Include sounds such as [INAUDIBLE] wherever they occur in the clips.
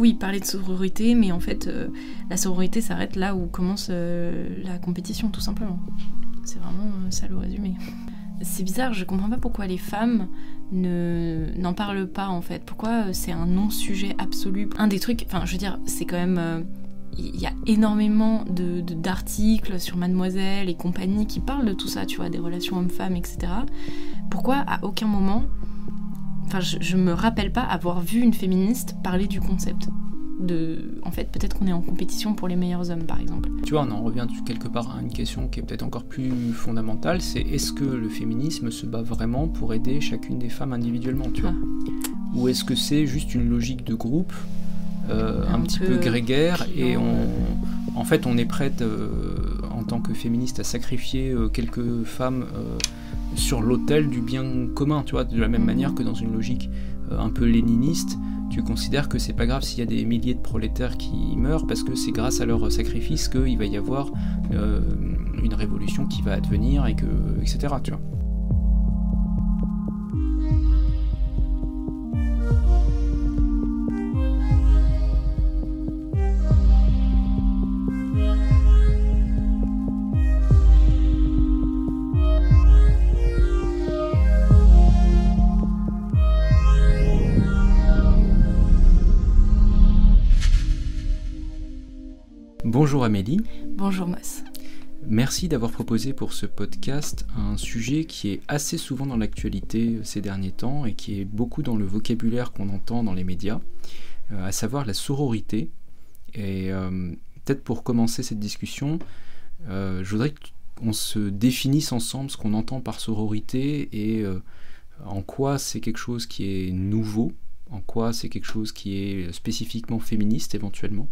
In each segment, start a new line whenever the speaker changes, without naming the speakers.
oui, parler de sororité, mais en fait, la sororité s'arrête là où commence la compétition, tout simplement. C'est vraiment ça le résumé. C'est bizarre, je comprends pas pourquoi les femmes ne n'en parlent pas en fait. Pourquoi c'est un non-sujet absolu? Un des trucs, enfin, je veux dire, c'est quand même il y a énormément d'articles sur Mademoiselle et compagnie qui parlent de tout ça, tu vois, des relations hommes-femmes, etc. Pourquoi à aucun moment, enfin, je, je, me rappelle pas avoir vu une féministe parler du concept de, en fait, peut-être qu'on est en compétition pour les meilleurs hommes, par exemple.
Tu vois, on en revient quelque part à une question qui est peut-être encore plus fondamentale, c'est est-ce que le féminisme se bat vraiment pour aider chacune des femmes individuellement, tu vois ah. Ou est-ce que c'est juste une logique de groupe euh, un, petit peu, grégaire et on, en fait on est prête euh, en tant que féministe à sacrifier euh, quelques femmes sur l'autel du bien commun, tu vois, de la même manière que dans une logique un peu léniniste, tu considères que c'est pas grave s'il y a des milliers de prolétaires qui meurent parce que c'est grâce à leur sacrifice qu'il va y avoir une révolution qui va advenir et que etc. Tu vois. Bonjour Amélie.
Bonjour Mas.
Merci d'avoir proposé pour ce podcast un sujet qui est assez souvent dans l'actualité ces derniers temps et qui est beaucoup dans le vocabulaire qu'on entend dans les médias, euh, à savoir la sororité. Et euh, peut-être pour commencer cette discussion, euh, je voudrais qu'on se définisse ensemble ce qu'on entend par sororité et en quoi c'est quelque chose qui est nouveau, en quoi c'est quelque chose qui est spécifiquement féministe éventuellement.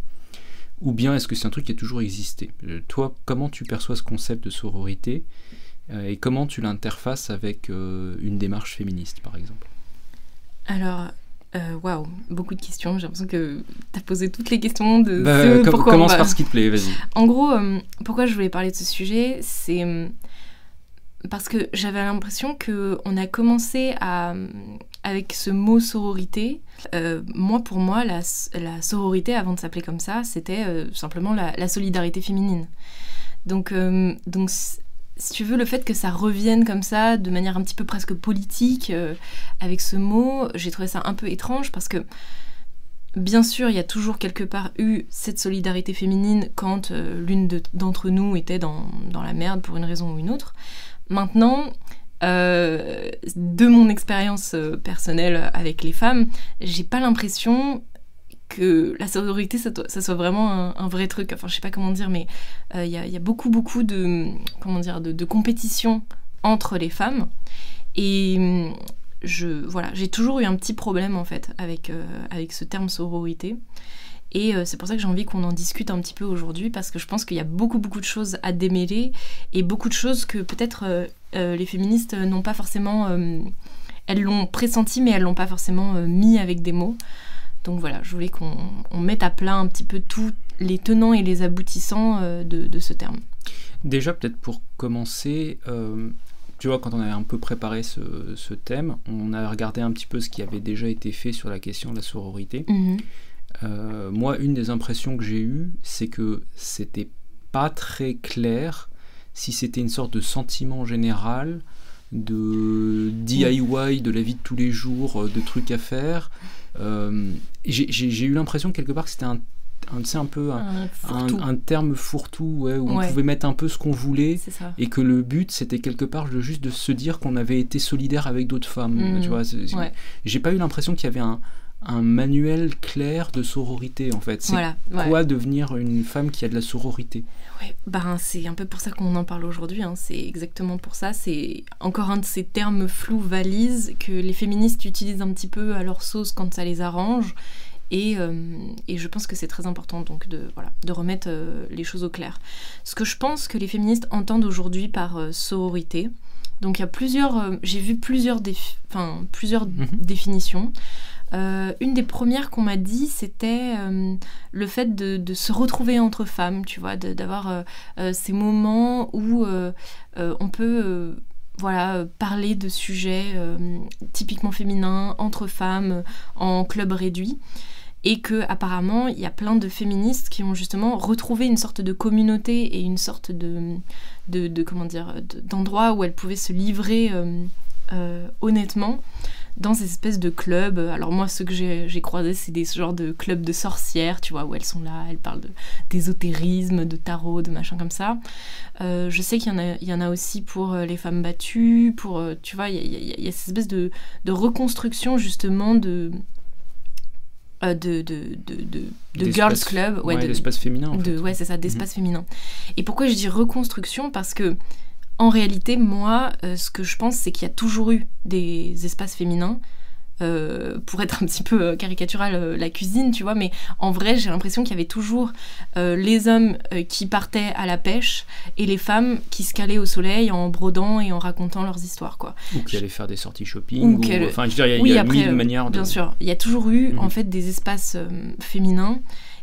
Ou bien est-ce que c'est un truc qui a toujours existé euh, Toi, comment tu perçois ce concept de sororité euh, et comment tu l'interfaces avec euh, une démarche féministe, par exemple?
Alors, waouh, beaucoup de questions. J'ai l'impression que tu as posé toutes les questions de
bah, Commence par ce qui te plaît, vas-y.
En gros, pourquoi je voulais parler de ce sujet, c'est parce que j'avais l'impression qu'on a commencé à, avec ce mot sororité. Euh, moi, pour moi, la, sororité, avant de s'appeler comme ça, c'était euh, simplement la, solidarité féminine. Donc, euh, donc, si tu veux, le fait que ça revienne comme ça, de manière un petit peu presque politique, avec ce mot, j'ai trouvé ça un peu étrange parce que, bien sûr, il y a toujours quelque part eu cette solidarité féminine quand l'une d'entre nous était dans, dans la merde pour une raison ou une autre. Maintenant, euh, de mon expérience euh, personnelle avec les femmes, j'ai pas l'impression que la sororité, ça, soit vraiment un, vrai truc. Enfin, je sais pas comment dire, mais euh, il y, a beaucoup, beaucoup de, comment dire, de, compétition entre les femmes. Et je, voilà, j'ai toujours eu un petit problème, en fait, avec, avec ce terme sororité. Et c'est pour ça que j'ai envie qu'on en discute un petit peu aujourd'hui, parce que je pense qu'il y a beaucoup, beaucoup de choses à démêler et beaucoup de choses que peut-être euh, les féministes n'ont pas forcément... Euh, elles l'ont pressenti, mais elles l'ont pas forcément euh, mis avec des mots. Donc voilà, je voulais qu'on mette à plat un petit peu tous les tenants et les aboutissants de, ce terme.
Déjà, peut-être pour commencer, tu vois, quand on avait un peu préparé ce, thème, on a regardé un petit peu ce qui avait déjà été fait sur la question de la sororité. Mhm. moi, une des impressions que j'ai eues, c'est que c'était pas très clair si c'était une sorte de sentiment général, de DIY de la vie de tous les jours, euh, de trucs à faire. Euh, j'ai eu l'impression quelque part que c'était un, un, un peu un, terme fourre-tout où on pouvait mettre un peu ce qu'on voulait et que le but c'était quelque part juste de se dire qu'on avait été solidaire avec d'autres femmes. Tu mmh. vois, j'ai pas eu l'impression qu'il y avait un, un manuel clair de sororité en fait. C'est quoi devenir une femme qui a de la sororité?
Ouais, ben c'est un peu pour ça qu'on en parle aujourd'hui. Hein. C'est exactement pour ça. C'est encore un de ces termes flous valises que les féministes utilisent un petit peu à leur sauce quand ça les arrange. Et, euh, et je pense que c'est très important donc de, voilà, de remettre euh, les choses au clair. Ce que je pense que les féministes entendent aujourd'hui par euh, sororité, donc il y a plusieurs, j'ai vu plusieurs, enfin, plusieurs mhm. définitions. Euh, une des premières qu'on m'a dit, c'était euh, le fait de, se retrouver entre femmes, tu vois, d'avoir euh, ces moments où on peut voilà, parler de sujets typiquement féminins entre femmes en club réduit. et que apparemment il y a plein de féministes qui ont justement retrouvé une sorte de communauté et une sorte de, comment dire d'endroit où elles pouvaient se livrer euh, euh, honnêtement dans ces espèces de clubs. Alors moi, ce que j'ai croisé, c'est des genres de clubs de sorcières, tu vois, où elles sont là, elles parlent d'ésotérisme, de, tarot, de machin comme ça. Euh, je sais qu'il y, y, en a aussi pour les femmes battues, pour, tu vois, il y, y, a cette espèce de, de reconstruction justement de, euh, de, de, de, de, girls club,
ouais, d'espace féminin.
De, ouais, c'est ça, d'espace mhm. féminin. Et pourquoi je dis reconstruction? Parce que en réalité, moi, euh, ce que je pense, c'est qu'il y a toujours eu des espaces féminins euh, pour être un petit peu euh, caricatural, la cuisine, tu vois, mais en vrai, j'ai l'impression qu'il y avait toujours les hommes qui partaient à la pêche et les femmes qui se calaient au soleil en brodant et en racontant leurs histoires, quoi.
Ou qui allaient faire des sorties shopping, ou, enfin, je dirais, il y a, oui, mille manières de...
Bien sûr, il y a toujours eu, en mhm. fait, des espaces féminins,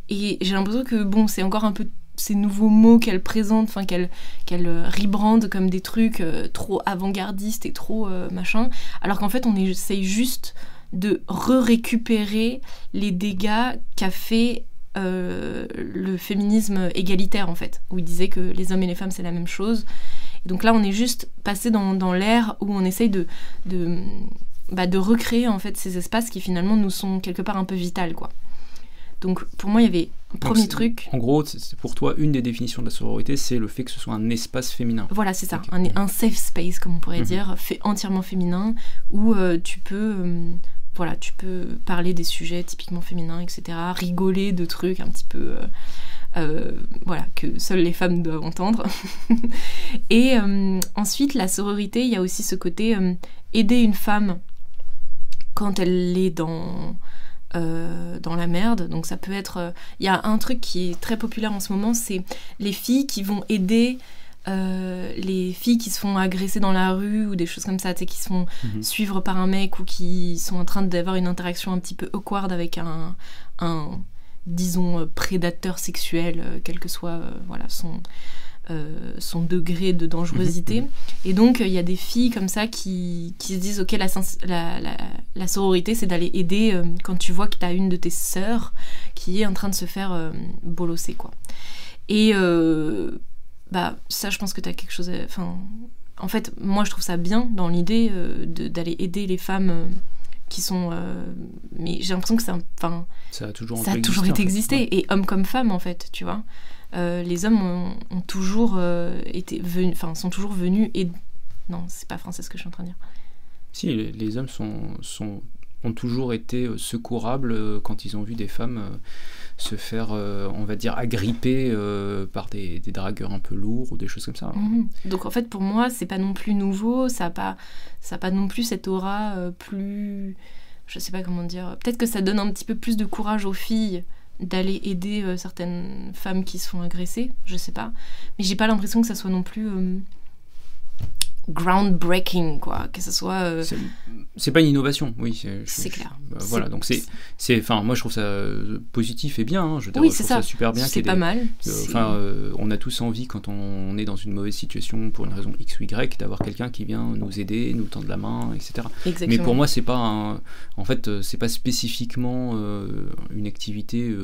et j'ai l'impression que, bon, c'est encore un peu ces nouveaux mots qu'elle présente, enfin qu'elle qu'elle rebrande comme des trucs trop avant-gardistes et trop machin, alors qu'en fait on essaye juste de re-récupérer les dégâts qu'a fait euh, le féminisme égalitaire en fait, où il disait que les hommes et les femmes c'est la même chose. Et donc là on est juste passé dans, dans l'ère où on essaye de, de, bah, de recréer en fait ces espaces qui finalement nous sont quelque part un peu vitales quoi. Donc pour moi il y avait un premier truc.
En gros, pour toi, une des définitions de la sororité, c'est le fait que ce soit un espace féminin.
Voilà, c'est ça, un, un, safe space, comme on pourrait mhm. dire, fait entièrement féminin, où euh, tu peux euh, voilà, tu peux parler des sujets typiquement féminins, etc., rigoler de trucs un petit peu, euh, voilà, que seules les femmes doivent entendre. [LAUGHS] et ensuite, la sororité, il y a aussi ce côté aider une femme quand elle est dans dans la merde. Donc ça peut être... Il y a un truc qui est très populaire en ce moment, c'est les filles qui vont aider euh, les filles qui se font agresser dans la rue ou des choses comme ça, tu sais, qui se font mhm. suivre par un mec ou qui sont en train d'avoir une interaction un petit peu awkward avec un, un disons, euh, prédateur sexuel, euh, quel que soit voilà, son, son degré de dangerosité. Mhm. Et donc, il y a des filles comme ça qui, qui se disent, ok, la, la, la, sororité, c'est d'aller aider quand tu vois que tu as une de tes sœurs qui est en train de se faire bolosser, quoi. Et bah ça je pense que tu as quelque chose enfin en fait moi je trouve ça bien dans l'idée euh, d'aller aider les femmes euh, qui sont euh, mais j'ai l'impression que ça enfin
ça a toujours
ça a toujours été existé et hommes comme femmes en fait tu vois les hommes ont, toujours été venus enfin sont toujours venus et non c'est pas français ce que je suis en train de dire
si les, les hommes sont, sont ont toujours été secourables quand ils ont vu des femmes se faire, euh, on va dire, agripper euh, par des, dragueurs un peu lourds ou des choses comme ça.
Mhm. Donc en fait, pour moi, c'est pas non plus nouveau, ça n'a pas, ça pas non plus cette aura euh, plus. Je sais pas comment dire. Peut-être que ça donne un petit peu plus de courage aux filles d'aller aider certaines femmes qui se font agresser, je sais pas. Mais j'ai pas l'impression que ça soit non plus groundbreaking, quoi, que ce soit. Euh,
c'est pas une innovation, oui.
C'est clair.
Bah, voilà, donc c'est, c'est, enfin, moi je trouve ça euh, positif et bien. Hein, je,
oui,
c'est
ça.
super bien.
C'est pas mal.
Enfin, euh, on a tous envie quand on est dans une mauvaise situation pour une raison X ou Y d'avoir quelqu'un qui vient nous aider, nous tendre la main, etc.
Exactement.
Mais pour moi, c'est pas, en fait, c'est pas spécifiquement une activité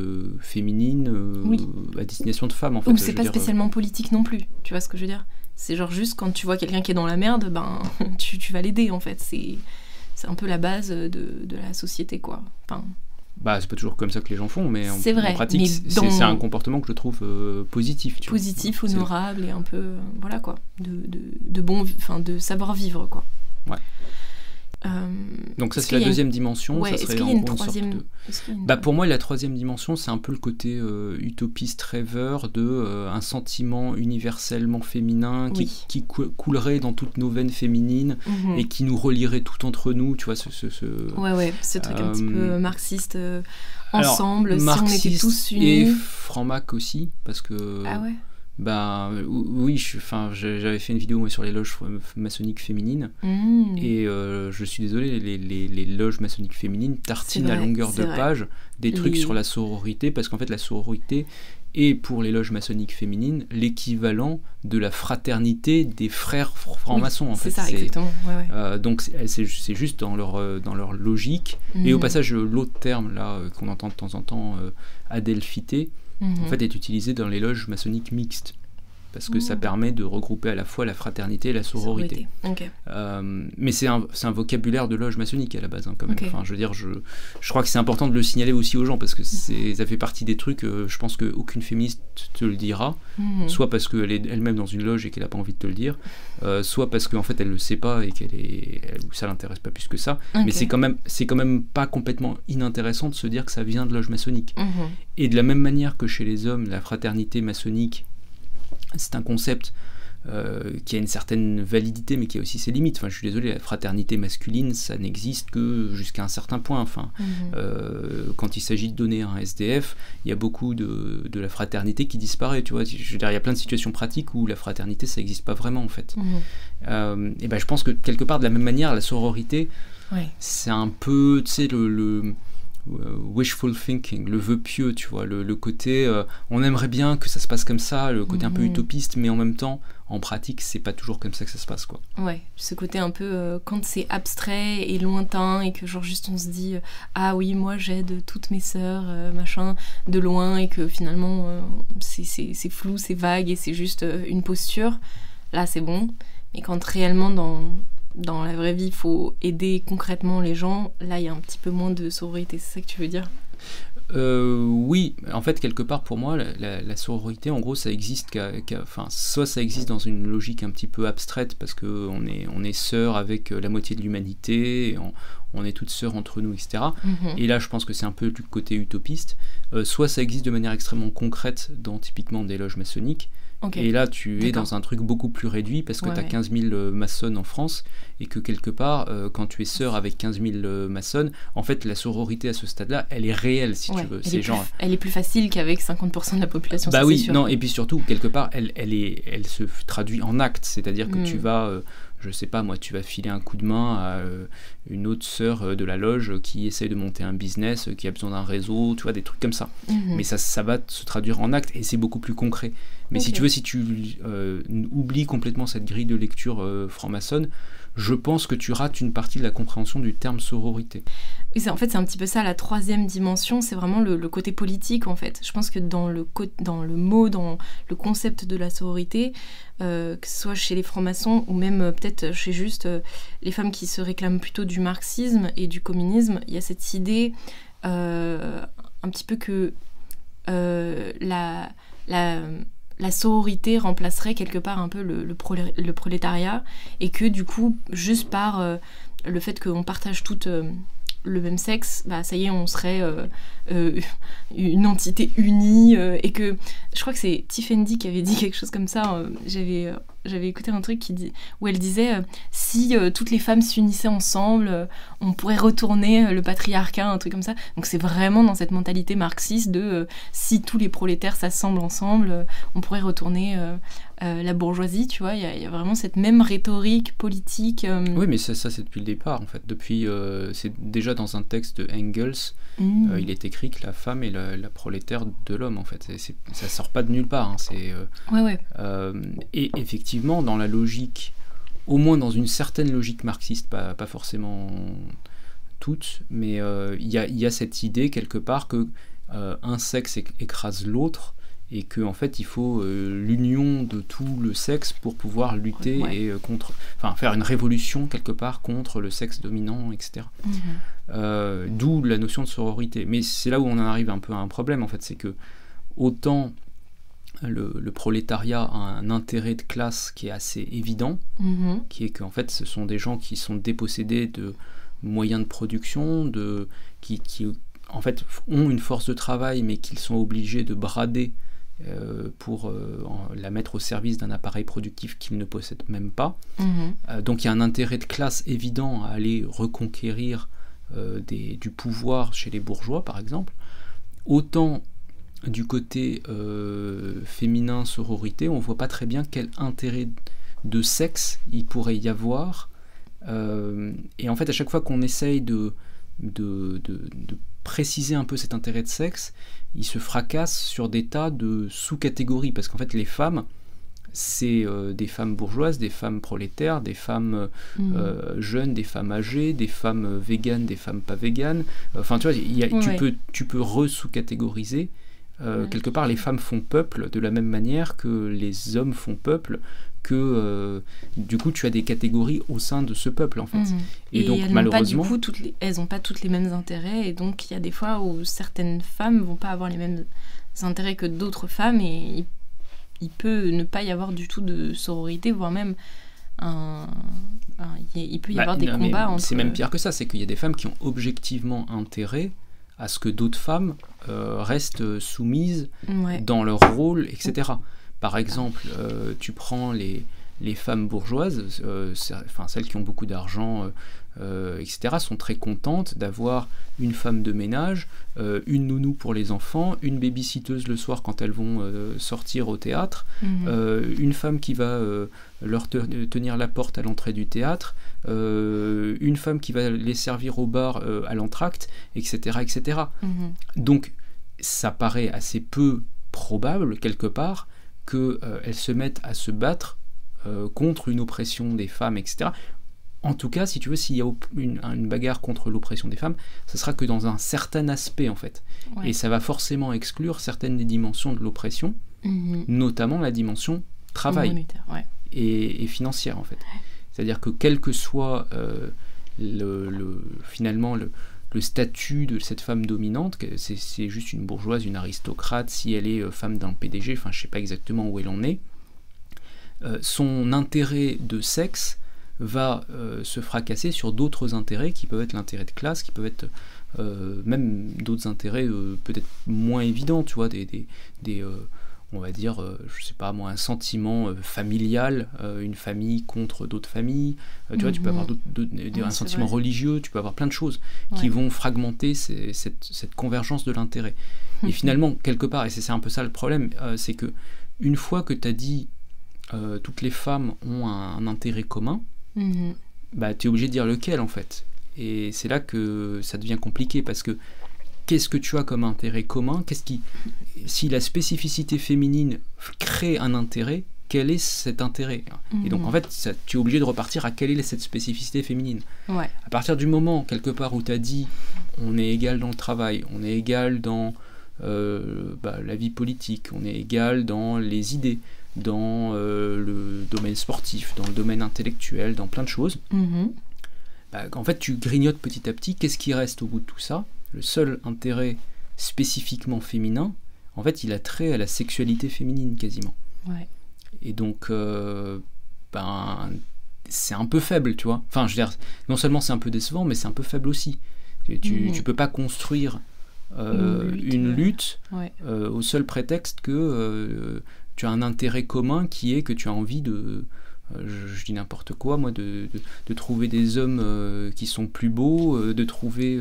féminine à destination de femmes. En fait,
Ou c'est pas spécialement politique non plus. Tu vois ce que je veux dire? C'est genre juste quand tu vois quelqu'un qui est dans la merde, ben [LAUGHS] tu, tu vas l'aider en fait. C'est, un peu la base de, de la société quoi. Enfin,
bah, c'est pas toujours comme ça que les gens font, mais en, vrai, pratique, c'est, un comportement que je trouve euh, positif. Tu
positif, honorable et un peu, voilà quoi, de, de, de bon, enfin de savoir vivre quoi.
Ouais. Euh, Donc ça c'est la deuxième dimension.
ça
serait
y a une troisième
bah, Pour moi la troisième dimension c'est un peu le côté euh, utopiste rêveur de euh, un sentiment universellement féminin qui, qui, coulerait dans toutes nos veines féminines mhm. et qui nous relierait tout entre nous. Tu vois ce, ce, ce
ouais ouais ce truc un petit peu marxiste ensemble si on était tous unis.
Et franc-mac aussi parce que.
Ah ouais
bah oui, enfin, j'avais fait une vidéo sur les loges maçonniques féminines mmh. et euh, je suis désolé, les, les, les loges maçonniques féminines tartinent à longueur de page des trucs sur la sororité parce qu'en fait la sororité est pour les loges maçonniques féminines l'équivalent de la fraternité des frères francs-maçons. en
fait. C'est ça, exactement.
Euh, donc c'est juste dans leur, euh, dans leur logique. Et au mhm. passage, l'autre terme là qu'on entend de temps en temps, adelphité, en mhm. fait est utilisé dans les loges maçonniques mixtes parce que ça mmh. permet de regrouper à la fois la fraternité et la sororité. Euh, mais c'est un, un, vocabulaire de loge maçonnique à la base, hein, quand même. Enfin, je veux dire, je, je crois que c'est important de le signaler aussi aux gens, parce que ça fait partie des trucs, euh, je pense qu'aucune féministe te le dira, mmh. soit parce qu'elle est elle-même dans une loge et qu'elle n'a pas envie de te le dire, euh, soit parce qu'en fait elle le sait pas et qu'elle est, ça l'intéresse pas plus que ça. Mais c'est quand, même, quand même pas complètement inintéressant de se dire que ça vient de loge maçonnique. Mmh. Et de la même manière que chez les hommes, la fraternité maçonnique c'est un concept euh, qui a une certaine validité, mais qui a aussi ses limites. Enfin, je suis désolé, la fraternité masculine, ça n'existe que jusqu'à un certain point. Enfin, mhm. euh, quand il s'agit de donner un SDF, il y a beaucoup de, la fraternité qui disparaît. Tu vois, je veux dire, il y a plein de situations pratiques où la fraternité, ça n'existe pas vraiment en fait. Mhm. Euh, et ben, je pense que quelque part, de la même manière, la sororité, c'est un peu, tu sais, le wishful thinking, le vœu pieux, tu vois, le, côté euh, on aimerait bien que ça se passe comme ça, le côté un peu mhm. utopiste, mais en même temps, en pratique, c'est pas toujours comme ça que ça se passe, quoi.
Ouais, ce côté un peu euh, quand c'est abstrait et lointain et que genre juste on se dit ah oui, moi j'aide toutes mes sœurs, machin, de loin et que finalement c'est flou, c'est vague et c'est juste une posture, là c'est bon. Mais quand réellement dans, dans la vraie vie, il faut aider concrètement les gens. Là, il y a un petit peu moins de sororité, c'est ça que tu veux dire?
Euh, oui, en fait, quelque part pour moi, la, sororité, en gros, ça existe, enfin, soit ça existe dans une logique un petit peu abstraite parce qu'on est, on est sœurs avec euh, la moitié de l'humanité, on, est toutes sœurs entre nous, etc. Mhm. Et là, je pense que c'est un peu du côté utopiste. Euh, soit ça existe de manière extrêmement concrète dans typiquement des loges maçonniques, et là, tu es dans un truc beaucoup plus réduit parce que tu as 15 000 maçonnes en France et que quelque part, euh, quand tu es sœur avec 15 000 euh, maçonnes, en fait, la sororité à ce stade-là, elle est réelle si tu veux.
Elle, est genre... elle est plus facile qu'avec 50% de la population.
Bah oui, non, et puis surtout, quelque part, elle, elle, est, elle se traduit en acte, c'est-à-dire que tu hmm. vas. Euh, je sais pas, moi, tu vas filer un coup de main à une autre sœur de la loge qui essaie de monter un business, qui a besoin d'un réseau, tu vois, des trucs comme ça. Mhm. Mais ça, ça va se traduire en acte et c'est beaucoup plus concret. Mais si tu veux, si tu euh, oublies complètement cette grille de lecture euh, franc-maçonne, je pense que tu rates une partie de la compréhension du terme sororité.
en fait, c'est un petit peu ça, la troisième dimension, c'est vraiment le, côté politique, en fait. Je pense que dans le, mot, dans le concept de la sororité, euh, que ce soit chez les francs-maçons ou même peut-être chez juste les femmes qui se réclament plutôt du marxisme et du communisme, il y a cette idée un petit peu que la la sororité remplacerait quelque part un peu le, prolétariat et que du coup, juste par euh, le fait qu'on partage tout euh, le même sexe, bah ça y est, on serait euh, une entité unie et que je crois que c'est Tiffany qui avait dit quelque chose comme ça. J'avais j'avais écouté un truc qui dit, où elle disait euh, si euh, toutes les femmes s'unissaient ensemble, euh, on pourrait retourner le patriarcat, un truc comme ça. Donc c'est vraiment dans cette mentalité marxiste de si tous les prolétaires s'assemblent ensemble, on pourrait retourner la bourgeoisie, tu vois. Il y, a vraiment cette même rhétorique politique.
Oui, mais ça, ça c'est depuis le départ en fait. Depuis, c'est déjà dans un texte de Engels, mmh. il est écrit que la femme est la, prolétaire de l'homme en fait. ça sort pas de nulle part. Hein. c'est
ouais, ouais.
et effectivement dans la logique, au moins dans une certaine logique marxiste, pas, pas forcément toute, mais euh, il y, a, cette idée quelque part que euh, un sexe écrase l'autre et qu'en en fait il faut euh, l'union de tout le sexe pour pouvoir lutter et contre, enfin faire une révolution quelque part contre le sexe dominant, etc. Mhm. D'où la notion de sororité. Mais c'est là où on en arrive un peu à un problème en fait, c'est que autant le, prolétariat a un intérêt de classe qui est assez évident, mhm. qui est qu'en fait ce sont des gens qui sont dépossédés de moyens de production, de, qui, en fait ont une force de travail mais qu'ils sont obligés de brader euh, pour euh, la mettre au service d'un appareil productif qu'ils ne possèdent même pas. Mhm. Euh, donc il y a un intérêt de classe évident à aller reconquérir du pouvoir chez les bourgeois par exemple. Autant du côté féminin sororité, on voit pas très bien quel intérêt de sexe il pourrait y avoir. Et en fait, à chaque fois qu'on essaye de, de, préciser un peu cet intérêt de sexe, il se fracasse sur des tas de sous-catégories, parce qu'en fait les femmes, c'est euh, des femmes bourgeoises, des femmes prolétaires, des femmes mmh. jeunes, des femmes âgées, des femmes véganes, des femmes pas véganes. Enfin, tu vois, tu, peux, tu peux re-sous-catégoriser. Quelque part, les femmes font peuple de la même manière que les hommes font peuple, que euh, du coup tu as des catégories au sein de ce peuple en fait. Mhm.
Et, donc elles malheureusement, pas, du coup, toutes les, elles n'ont pas toutes les mêmes intérêts et donc il y a des fois où certaines femmes vont pas avoir les mêmes intérêts que d'autres femmes et il, peut ne pas y avoir du tout de sororité voire même un, il peut y bah, avoir des combats entre...
C'est même pire que ça, c'est qu'il y a des femmes qui ont objectivement intérêt à ce que d'autres femmes euh, restent soumises dans leur rôle, etc. Par exemple, euh, tu prends les, les femmes bourgeoises, euh, enfin celles qui ont beaucoup d'argent, euh, etc., sont très contentes d'avoir une femme de ménage, une nounou pour les enfants, une babysitteuse le soir quand elles vont sortir au théâtre, mhm. une femme qui va leur tenir la porte à l'entrée du théâtre, une femme qui va les servir au bar à l'entracte, etc., etc. Mhm. Donc ça paraît assez peu probable quelque part qu'elles euh, se mettent à se battre euh, contre une oppression des femmes, etc. En tout cas, si tu veux, s'il y a une, bagarre contre l'oppression des femmes, ce sera que dans un certain aspect, en fait. Et ça va forcément exclure certaines des dimensions de l'oppression, mhm. notamment la dimension travail et, financière, en fait. C'est-à-dire que quel que soit euh, le, finalement le, le statut de cette femme dominante, c'est juste une bourgeoise, une aristocrate, si elle est euh, femme d'un PDG, enfin je sais pas exactement où elle en est, euh, son intérêt de sexe va euh, se fracasser sur d'autres intérêts qui peuvent être l'intérêt de classe, qui peuvent être même d'autres intérêts peut-être moins évidents, tu vois, des on va dire, euh, je sais pas moi, un sentiment euh, familial, euh, une famille contre d'autres familles. tu vois, tu peux avoir un sentiment religieux, tu peux avoir plein de choses qui vont fragmenter cette, convergence de l'intérêt. Et finalement, quelque part, et c'est un peu ça le problème, c'est que une fois que tu as dit toutes les femmes ont un, intérêt commun, mhm. bah, tu es obligé de dire lequel en fait. Et c'est là que ça devient compliqué parce que qu'est-ce que tu as comme intérêt commun Qu'est-ce qui, si la spécificité féminine crée un intérêt, quel est cet intérêt Et donc en mhm. fait, tu es obligé de repartir à quelle est cette spécificité féminine. À partir du moment quelque part où tu as dit on est égal dans le travail, on est égal dans euh, bah, la vie politique, on est égal dans les idées, dans euh, le domaine sportif, dans le domaine intellectuel, dans plein de choses. Mhm. Bah, en fait, tu grignotes petit à petit. Qu'est-ce qui reste au bout de tout ça le seul intérêt spécifiquement féminin, en fait, il a trait à la sexualité féminine quasiment. Et donc, euh, ben, c'est un peu faible, tu vois. Enfin, je veux dire, non seulement c'est un peu décevant, mais c'est un peu faible aussi. Tu, ne mhm. peux pas construire euh, une lutte, euh, au seul prétexte que tu as un intérêt commun qui est que tu as envie de, euh, je, dis n'importe quoi, moi, de, trouver des hommes euh, qui sont plus beaux, euh, de trouver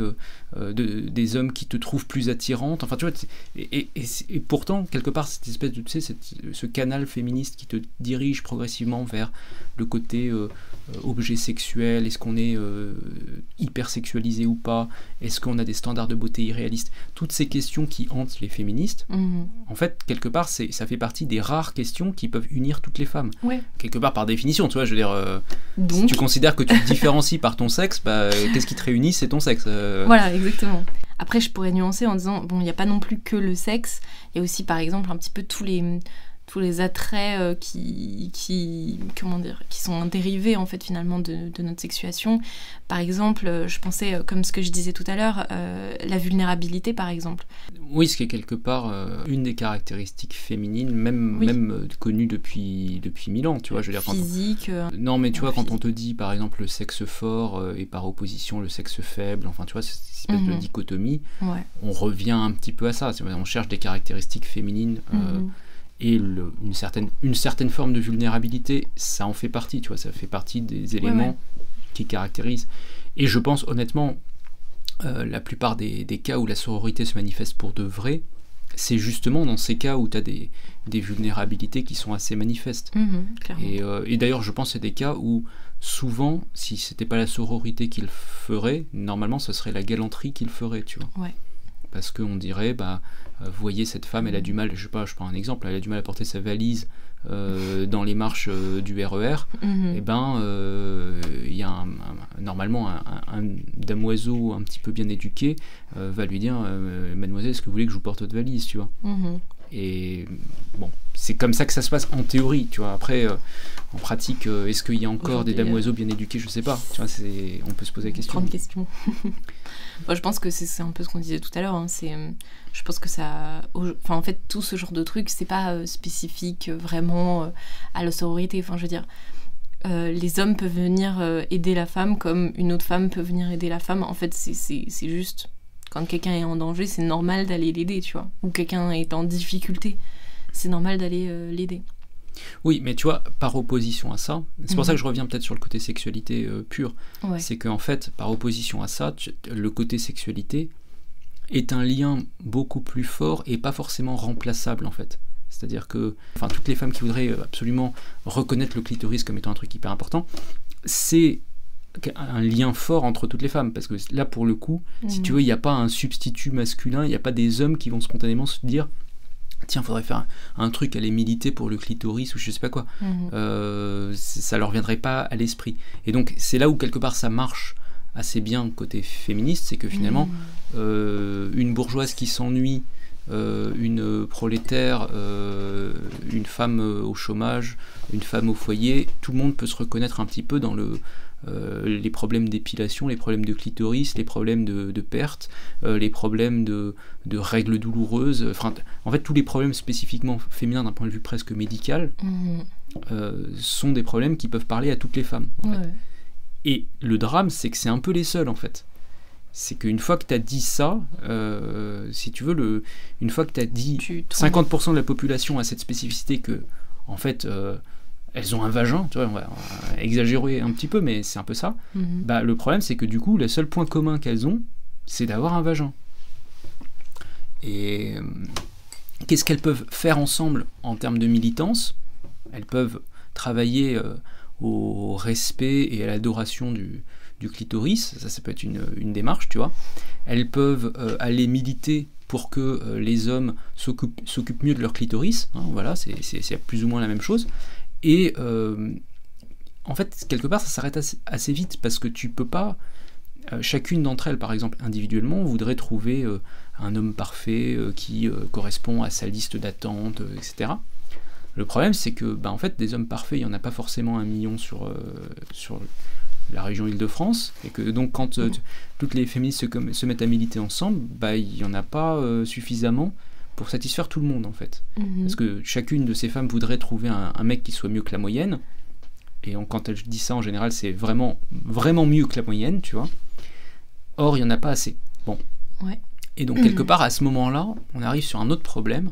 des hommes qui te trouvent plus attirante. Enfin, tu vois, et, et, pourtant, quelque part, cette espèce de, tu sais, ce canal féministe qui te dirige progressivement vers le côté objet sexuel, est-ce qu'on est, hyper sexualisé ou pas, est-ce qu'on a des standards de beauté irréalistes, toutes ces questions qui hantent les féministes, mhm. en fait, quelque part, ça fait partie des rares questions qui peuvent unir toutes les femmes. Quelque part, par définition, tu vois, je veux dire, euh, si tu considères que tu te différencies par ton sexe, bah, qu'est-ce qui te réunit C'est ton sexe. Euh.
Voilà, exactement. Après, je pourrais nuancer en disant, bon, il n'y a pas non plus que le sexe, il y a aussi, par exemple, un petit peu tous les tous les attraits euh, qui, qui, comment dire, qui sont dérivés en fait finalement de, notre sexuation. Par exemple, euh, je pensais, euh, comme ce que je disais tout à l'heure, la vulnérabilité par exemple.
Oui, ce qui est quelque part une des caractéristiques féminines, même, même connues depuis, depuis mille ans, tu vois. Je veux dire,
Physique.
non, mais tu vois, quand on te dit par exemple le sexe fort et par opposition le sexe faible, enfin tu vois, cette espèce de mhm. dichotomie, on revient un petit peu à ça. On cherche des caractéristiques féminines. Mhm et une, certaine, une certaine forme de vulnérabilité, ça en fait partie, tu vois, ça fait partie des éléments qui caractérisent. Et je pense honnêtement, euh, la plupart des, cas où la sororité se manifeste pour de vrai, c'est justement dans ces cas où tu as des, des, vulnérabilités qui sont assez manifestes. Mhm, euh, et, d'ailleurs, je pense que c'est des cas où souvent, si c'était pas la sororité qu'il ferait, normalement, ce serait la galanterie qu'il ferait, tu vois. Parce qu'on dirait, bah, vous voyez, cette femme, elle a du mal, je sais pas, je prends un exemple, elle a du mal à porter sa valise dans les marches du RER, mhm. et eh ben il y a normalement un, damoiseau un petit peu bien éduqué va lui dire mademoiselle est-ce que vous voulez que je vous porte votre valise tu vois? Mhm. Et bon, c'est comme ça que ça se passe en théorie, tu vois. Après, euh, en pratique, euh, est-ce qu'il y a encore des damoiseaux bien éduqués Je sais pas. Tu vois, c'est, on peut se poser la question.
Grande question. [LAUGHS] je pense que c'est, un peu ce qu'on disait tout à l'heure. Hein. C'est, euh, je pense que ça, enfin, en fait, tout ce genre de trucs, c'est pas spécifique vraiment à la sororité. Enfin, je veux dire. les hommes peuvent venir aider la femme comme une autre femme peut venir aider la femme. En fait, c'est juste quand quelqu'un est en danger, c'est normal d'aller l'aider, tu vois. Ou quelqu'un est en difficulté, c'est normal d'aller euh, l'aider.
Oui, mais tu vois, par opposition à ça, c'est pour ça que je reviens peut-être sur le côté sexualité euh, pure, c'est qu'en fait, par opposition à ça, le côté sexualité est un lien beaucoup plus fort et pas forcément remplaçable en fait. C'est-à-dire que, enfin, toutes les femmes qui voudraient euh, absolument reconnaître le clitoris comme étant un truc hyper important, c'est un lien fort entre toutes les femmes parce que là pour le coup si tu mm. veux il n'y a pas un substitut masculin il n'y a pas des hommes qui vont spontanément se dire tiens faudrait faire un, truc aller militer pour le clitoris ou je sais pas quoi mm. euh, ça leur viendrait pas à l'esprit et donc c'est là où quelque part ça marche assez bien côté féministe c'est que finalement mm. euh, une bourgeoise qui s'ennuie euh, une prolétaire, une femme au chômage, une femme au foyer, tout le monde peut se reconnaître un petit peu dans le, euh, les problèmes d'épilation, les problèmes de clitoris, les problèmes de, perte, euh, les problèmes de, règles douloureuses, enfin, en fait tous les problèmes spécifiquement féminins d'un point de vue presque médical mhm. euh, sont des problèmes qui peuvent parler à toutes les femmes. Et le drame, c'est que c'est un peu les seuls en fait. C'est qu'une fois que tu as dit ça, si tu veux, le, une fois que tu as dit 50% de la population a cette spécificité que, en fait, elles ont un vagin, tu vois, on va, exagérer un petit peu, mais c'est un peu ça. Mhm. Bah, le problème, c'est que du coup, le seul point commun qu'elles ont, c'est d'avoir un vagin. Et euh, qu'est-ce qu'elles peuvent faire ensemble en termes de militance? Elles peuvent travailler euh, au respect et à l'adoration du, clitoris, ça, ça peut être une, démarche, tu vois. Elles peuvent euh, aller militer pour que les hommes s'occupent mieux de leur clitoris, hein, voilà, c'est plus ou moins la même chose. Et euh, en fait, quelque part, ça s'arrête assez, vite parce que tu peux pas. Euh, chacune d'entre elles, par exemple, individuellement, voudrait trouver euh, un homme parfait qui correspond à sa liste d'attente, etc. Le problème, c'est que, bah, en fait, des hommes parfaits, il n'y en a pas forcément un million sur, sur la région Île-de-France, et que donc quand toutes les féministes se, se, mettent à militer ensemble, bah, il n'y en a pas suffisamment pour satisfaire tout le monde en fait. Mhm. Parce que chacune de ces femmes voudrait trouver un, mec qui soit mieux que la moyenne. Et quand elle dit ça en général, c'est vraiment, vraiment mieux que la moyenne, tu vois. Or, il n'y en a pas assez. Bon. Et donc, quelque [CLEARS THROAT] part, à ce moment-là, on arrive sur un autre problème.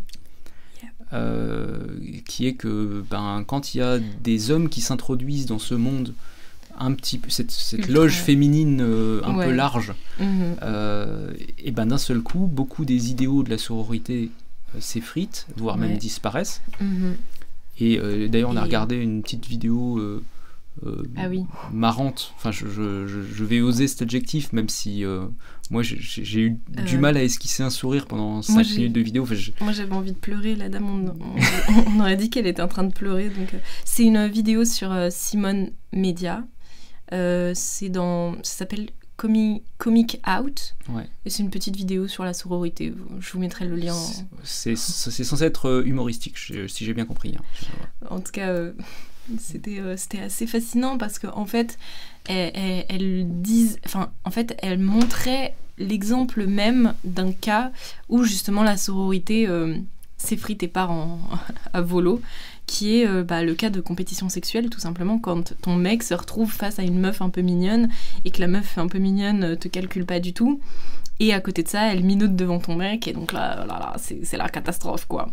Euh, qui est que ben, quand il y a des hommes qui s'introduisent dans ce monde un petit peu cette, loge féminine euh, un peu large, mhm. euh, et ben d'un seul coup, beaucoup des idéaux de la sororité s'effritent, voire même disparaissent. Mhm. Et d'ailleurs, on a regardé une petite vidéo ah marrante. Enfin, je, je, vais oser cet adjectif, même si moi j'ai eu du mal à esquisser un sourire pendant 5 minutes de vidéo.
moi j'avais envie de pleurer, la dame, on, aurait dit qu'elle était en train de pleurer. Donc, c'est une vidéo sur Simone Media, euh, c'est dans, ça s'appelle Comic Out. Et c'est une petite vidéo sur la sororité. Je vous mettrai le lien.
C'est censé être euh, humoristique, si j'ai bien compris. Hein.
En tout cas, euh, c'était c'était assez fascinant parce qu'en en fait, elle, elle, enfin, en fait, elle montrait l'exemple même d'un cas où justement la sororité s'effrite et part en, [LAUGHS] à volo qui est euh, bah, le cas de compétition sexuelle, tout simplement, quand ton mec se retrouve face à une meuf un peu mignonne et que la meuf un peu mignonne euh, te calcule pas du tout. Et à côté de ça, elle minote devant ton mec, et donc là, là, là c'est la catastrophe, quoi.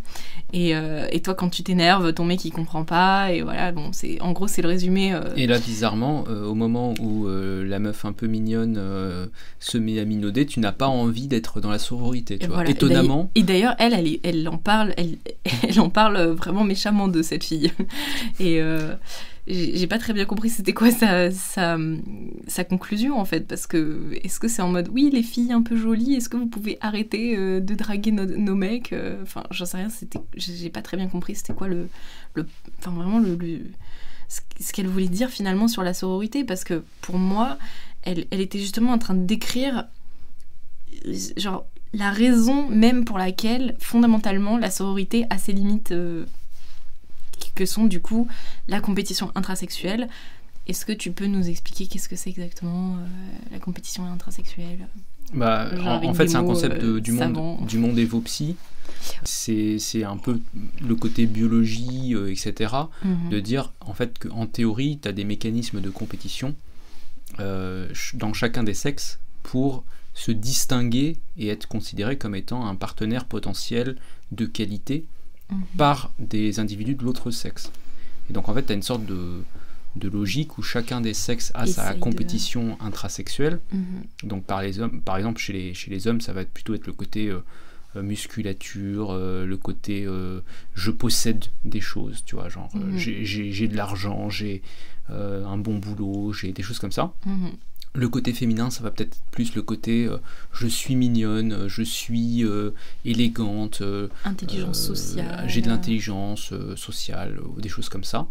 Et, euh, et toi, quand tu t'énerves, ton mec, il comprend pas, et voilà, bon, c'est en gros, c'est le résumé. Euh.
Et là, bizarrement, euh, au moment où la meuf un peu mignonne se met à minauder, tu n'as pas envie d'être dans la sororité, tu vois, étonnamment.
Et d'ailleurs, elle, elle, elle, en parle, elle, [LAUGHS] elle en parle vraiment méchamment de cette fille. [LAUGHS] et j'ai pas très bien compris c'était quoi sa, conclusion en fait parce que est-ce que c'est en mode oui les filles un peu jolies est-ce que vous pouvez arrêter euh, de draguer nos, mecs euh, enfin j'en sais rien c'était j'ai pas très bien compris c'était quoi le, enfin vraiment le, ce qu'elle voulait dire finalement sur la sororité parce que pour moi elle, elle était justement en train de décrire genre la raison même pour laquelle fondamentalement la sororité a ses limites euh, que sont du coup la compétition intrasexuelle. Est-ce que tu peux nous expliquer qu'est-ce que c'est exactement euh, la compétition intrasexuelle?
Bah, en, fait, c'est un concept euh, du, monde, du monde. C'est un peu le côté biologie, euh, etc. Mhm. De dire en fait qu'en théorie, tu as des mécanismes de compétition dans chacun des sexes pour se distinguer et être considéré comme étant un partenaire potentiel de qualité Mhm. par des individus de l'autre sexe. Et donc en fait, tu as une sorte de, de, logique où chacun des sexes a sa compétition intrasexuelle. Mhm. Donc par, les hommes, par exemple, chez les, chez les hommes, ça va plutôt être le côté euh, euh, musculature, euh, le côté je possède des choses, tu vois, genre mhm. j'ai de l'argent, j'ai un bon boulot, j'ai des choses comme ça. Le côté féminin, ça va peut-être plus le côté euh, je suis mignonne, euh, je suis euh, élégante.
intelligence sociale.
J'ai de l'intelligence sociale, des choses comme ça.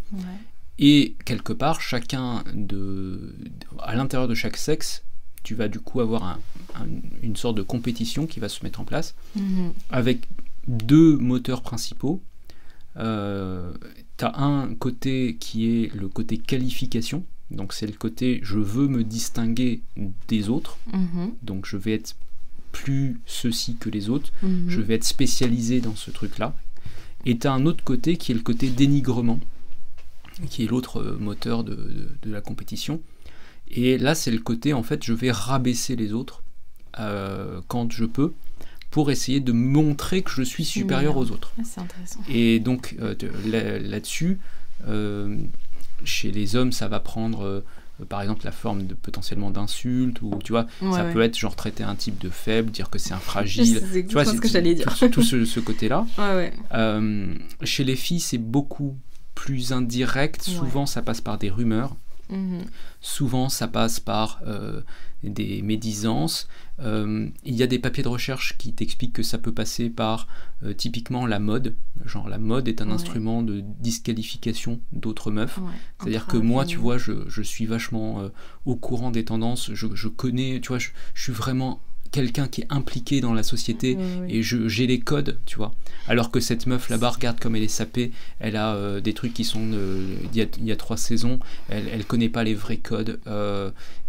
Et quelque part, chacun de, à l'intérieur de chaque sexe, tu vas du coup avoir une sorte de compétition qui va se mettre en place mhm. avec deux moteurs principaux. tu as un côté qui est le côté qualification, donc c'est le côté je veux me distinguer des autres. Mhm. Donc je vais être plus ceci que les autres. Mhm. Je vais être spécialisé dans ce truc-là. Et tu as un autre côté qui est le côté dénigrement, qui est l'autre euh, moteur de, la compétition. Et là, c'est le côté, en fait, je vais rabaisser les autres euh, quand je peux pour essayer de montrer que je suis supérieur aux autres.
Ah, c'est intéressant.
Et donc, euh, là-dessus, chez les hommes, ça va prendre euh, par exemple la forme de potentiellement d'insulte ou tu vois ça peut être genre traiter un type de faible dire que c'est un fragile. [LAUGHS]
Tu vois ce que j'allais dire.
tout, ce, côté là [LAUGHS] euh, chez les filles c'est beaucoup plus indirect. Souvent ça passe par des rumeurs. Mhm. souvent ça passe par euh, des médisances. Euh, il y a des papiers de recherche qui t'expliquent que ça peut passer par euh, typiquement la mode. Genre la mode est un instrument de disqualification d'autres meufs. C'est-à-dire que moi, tu vois, je, suis vachement euh, au courant des tendances. Je, connais, tu vois, je, suis vraiment quelqu'un qui est impliqué dans la société et j'ai les codes, tu vois. Alors que cette meuf là-bas, regarde comme elle est sapée, elle a des trucs qui sont il y, a trois saisons, elle, elle connaît pas les vrais codes,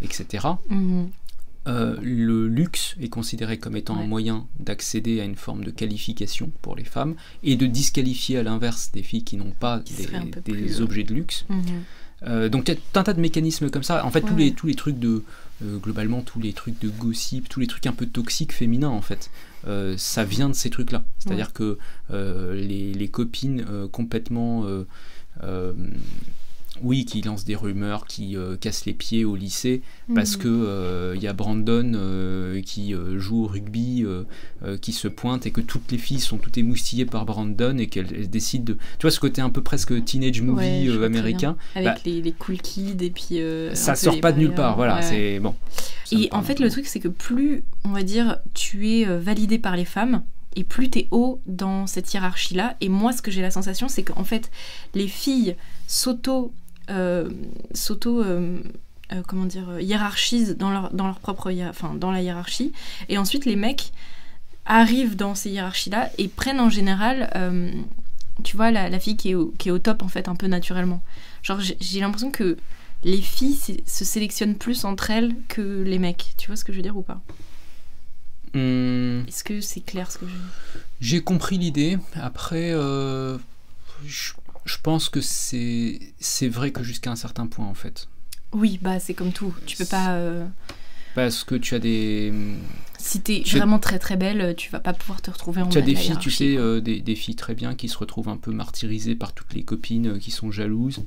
etc. Euh, le luxe est considéré comme étant un moyen d'accéder à une forme de qualification pour les femmes et de disqualifier à l'inverse des filles qui n'ont pas des, objets de luxe. Mhm. Euh, donc il y a un tas de mécanismes comme ça. En fait, tous, les, tous les trucs de... Euh, globalement, tous les trucs de gossip, tous les trucs un peu toxiques féminins, en fait, ça vient de ces trucs-là. C'est-à-dire que les, les, copines complètement oui, qui lance des rumeurs, qui euh, casse les pieds au lycée, parce mhm. que il euh, y a Brandon euh, qui joue au rugby, qui se pointe et que toutes les filles sont toutes émoustillées par Brandon et qu'elles décident de, tu vois, ce côté un peu presque teenage movie américain,
avec bah les, cool kids et puis
ça sort pas de nulle part, voilà, c'est bon.
Et en fait, le truc c'est que plus, on va dire, tu es validé par les femmes, et plus tu es haut dans cette hiérarchie-là. Et moi, ce que j'ai la sensation, c'est qu'en fait, les filles s'auto euh, s'auto euh, euh, comment dire hiérarchisent dans leur, dans leur propre enfin dans la hiérarchie. Et ensuite les mecs arrivent dans ces hiérarchies là et prennent en général tu vois la, fille qui est, au, qui est au top en fait un peu naturellement. Genre j'ai l'impression que les filles se sélectionnent plus entre elles que les mecs. Tu vois ce que je veux dire ou pas? Hmm. Est-ce que c'est clair ce que je
J'ai compris l'idée. Après, je je pense que c'est c'est vrai que jusqu'à un certain point en fait.
Oui, bah c'est comme tout. Tu peux pas. Euh,
Parce que tu as des.
Si t'es vraiment très très belle, tu vas pas pouvoir te retrouver en
Tu as des filles, tu sais, euh, des, des, filles très bien qui se retrouvent un peu martyrisées par toutes les copines euh, qui sont jalouses.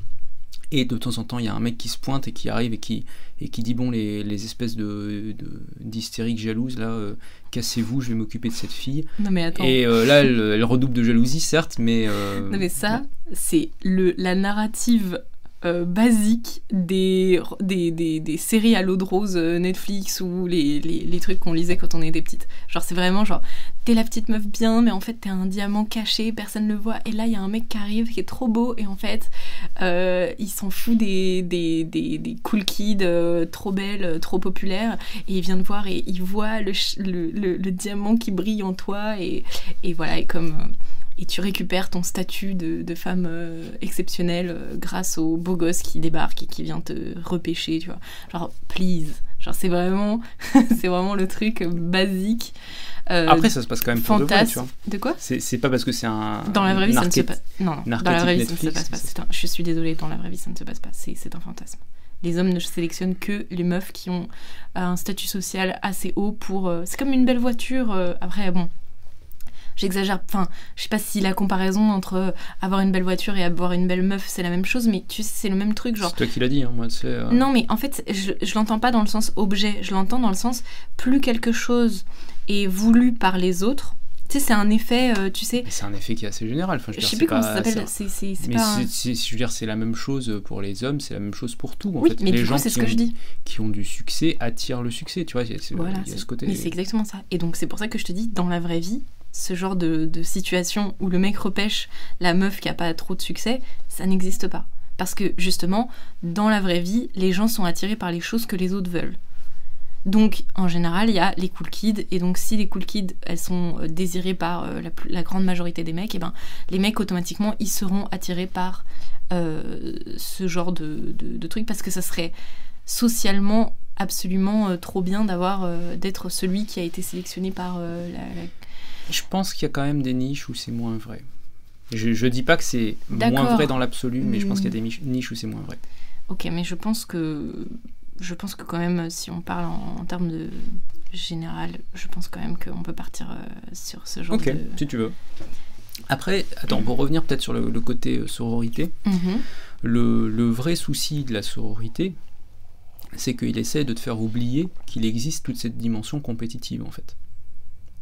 Et de temps en temps, il y a un mec qui se pointe et qui arrive et qui, et qui dit Bon, les, les espèces de, d'hystériques jalouses, là, euh, cassez-vous, je vais m'occuper de cette fille.
Non, mais attends.
Et euh, là, elle, redouble de jalousie, certes, mais.
Euh, non, mais ça, c'est le, la narrative euh, basique des, des, des, des, séries à l'eau de rose euh, Netflix ou les, les, les trucs qu'on lisait quand on était petite. Genre, c'est vraiment genre, t'es la petite meuf bien, mais en fait, t'es un diamant caché, personne ne le voit. Et là, il y a un mec qui arrive qui est trop beau, et en fait, euh, il s'en fout des, des, des, cool kids trop belles, trop populaires, et il vient te voir et il voit le, le, le, le diamant qui brille en toi, et, et voilà, et comme et tu récupères ton statut de, de femme euh, exceptionnelle euh, grâce au beau gosse qui débarque et qui vient te repêcher, tu vois. Genre, please. Genre, c'est vraiment, [LAUGHS] c'est vraiment le truc basique.
Euh, Après, ça se passe quand même pour de vrai, tu vois.
De quoi?
C'est pas parce que c'est un.
Dans la vraie vie, ça ne se passe Non, non. Dans la vraie vie, ça ne se passe pas. Un... Je suis désolée, dans la vraie vie, ça ne se passe pas. C'est un fantasme. Les hommes ne sélectionnent que les meufs qui ont un statut social assez haut pour. C'est comme une belle voiture. Après, bon, j'exagère. Enfin, je sais pas si la comparaison entre avoir une belle voiture et avoir une belle meuf, c'est la même chose, mais tu sais, c'est le même truc. genre...
C'est toi qui l'as dit, hein, moi, c'est. Euh...
Non, mais en fait, je, je l'entends pas dans le sens objet, je l'entends dans le sens plus quelque chose est voulu par les autres. Tu sais, c'est un effet, euh, tu sais.
C'est un effet qui est assez général. Enfin, je,
je sais plus comment ça s'appelle.
Mais pas... je veux dire, c'est la même chose pour les hommes, c'est la même chose pour tout. En
oui,
fait.
mais
les
du
gens
coup, c'est ce
qui
que
ont,
je dis.
qui ont du succès attirent le succès, tu vois.
Voilà,
il y a ce côté.
Mais c'est exactement ça. Et donc, c'est pour ça que je te dis, dans la vraie vie, ce genre de, situation où le mec repêche la meuf qui a pas trop de succès, ça n'existe pas. Parce que justement, dans la vraie vie, les gens sont attirés par les choses que les autres veulent. Donc, en général, il y a les cool kids, et donc si les cool kids, elles sont désirées par euh, la, grande majorité des mecs, et ben les mecs automatiquement, ils seront attirés par euh, ce genre de, truc parce que ça serait socialement absolument euh, trop bien d'avoir euh, d'être celui qui a été sélectionné par euh, la...
Je pense qu'il y a quand même des niches où c'est moins vrai. Je, je dis pas que c'est moins vrai dans l'absolu, mais je pense qu'il y a des niches où c'est moins vrai.
Ok, mais je pense que je pense que quand même, si on parle en, en termes de général, je pense quand même qu'on peut partir euh, sur ce genre
Ok,
de...
si tu veux. Après, attends, pour revenir peut-être sur le, le, côté euh, sororité,
mmh.
le, le, vrai souci de la sororité, c'est qu'il essaie de te faire oublier qu'il existe toute cette dimension compétitive en fait.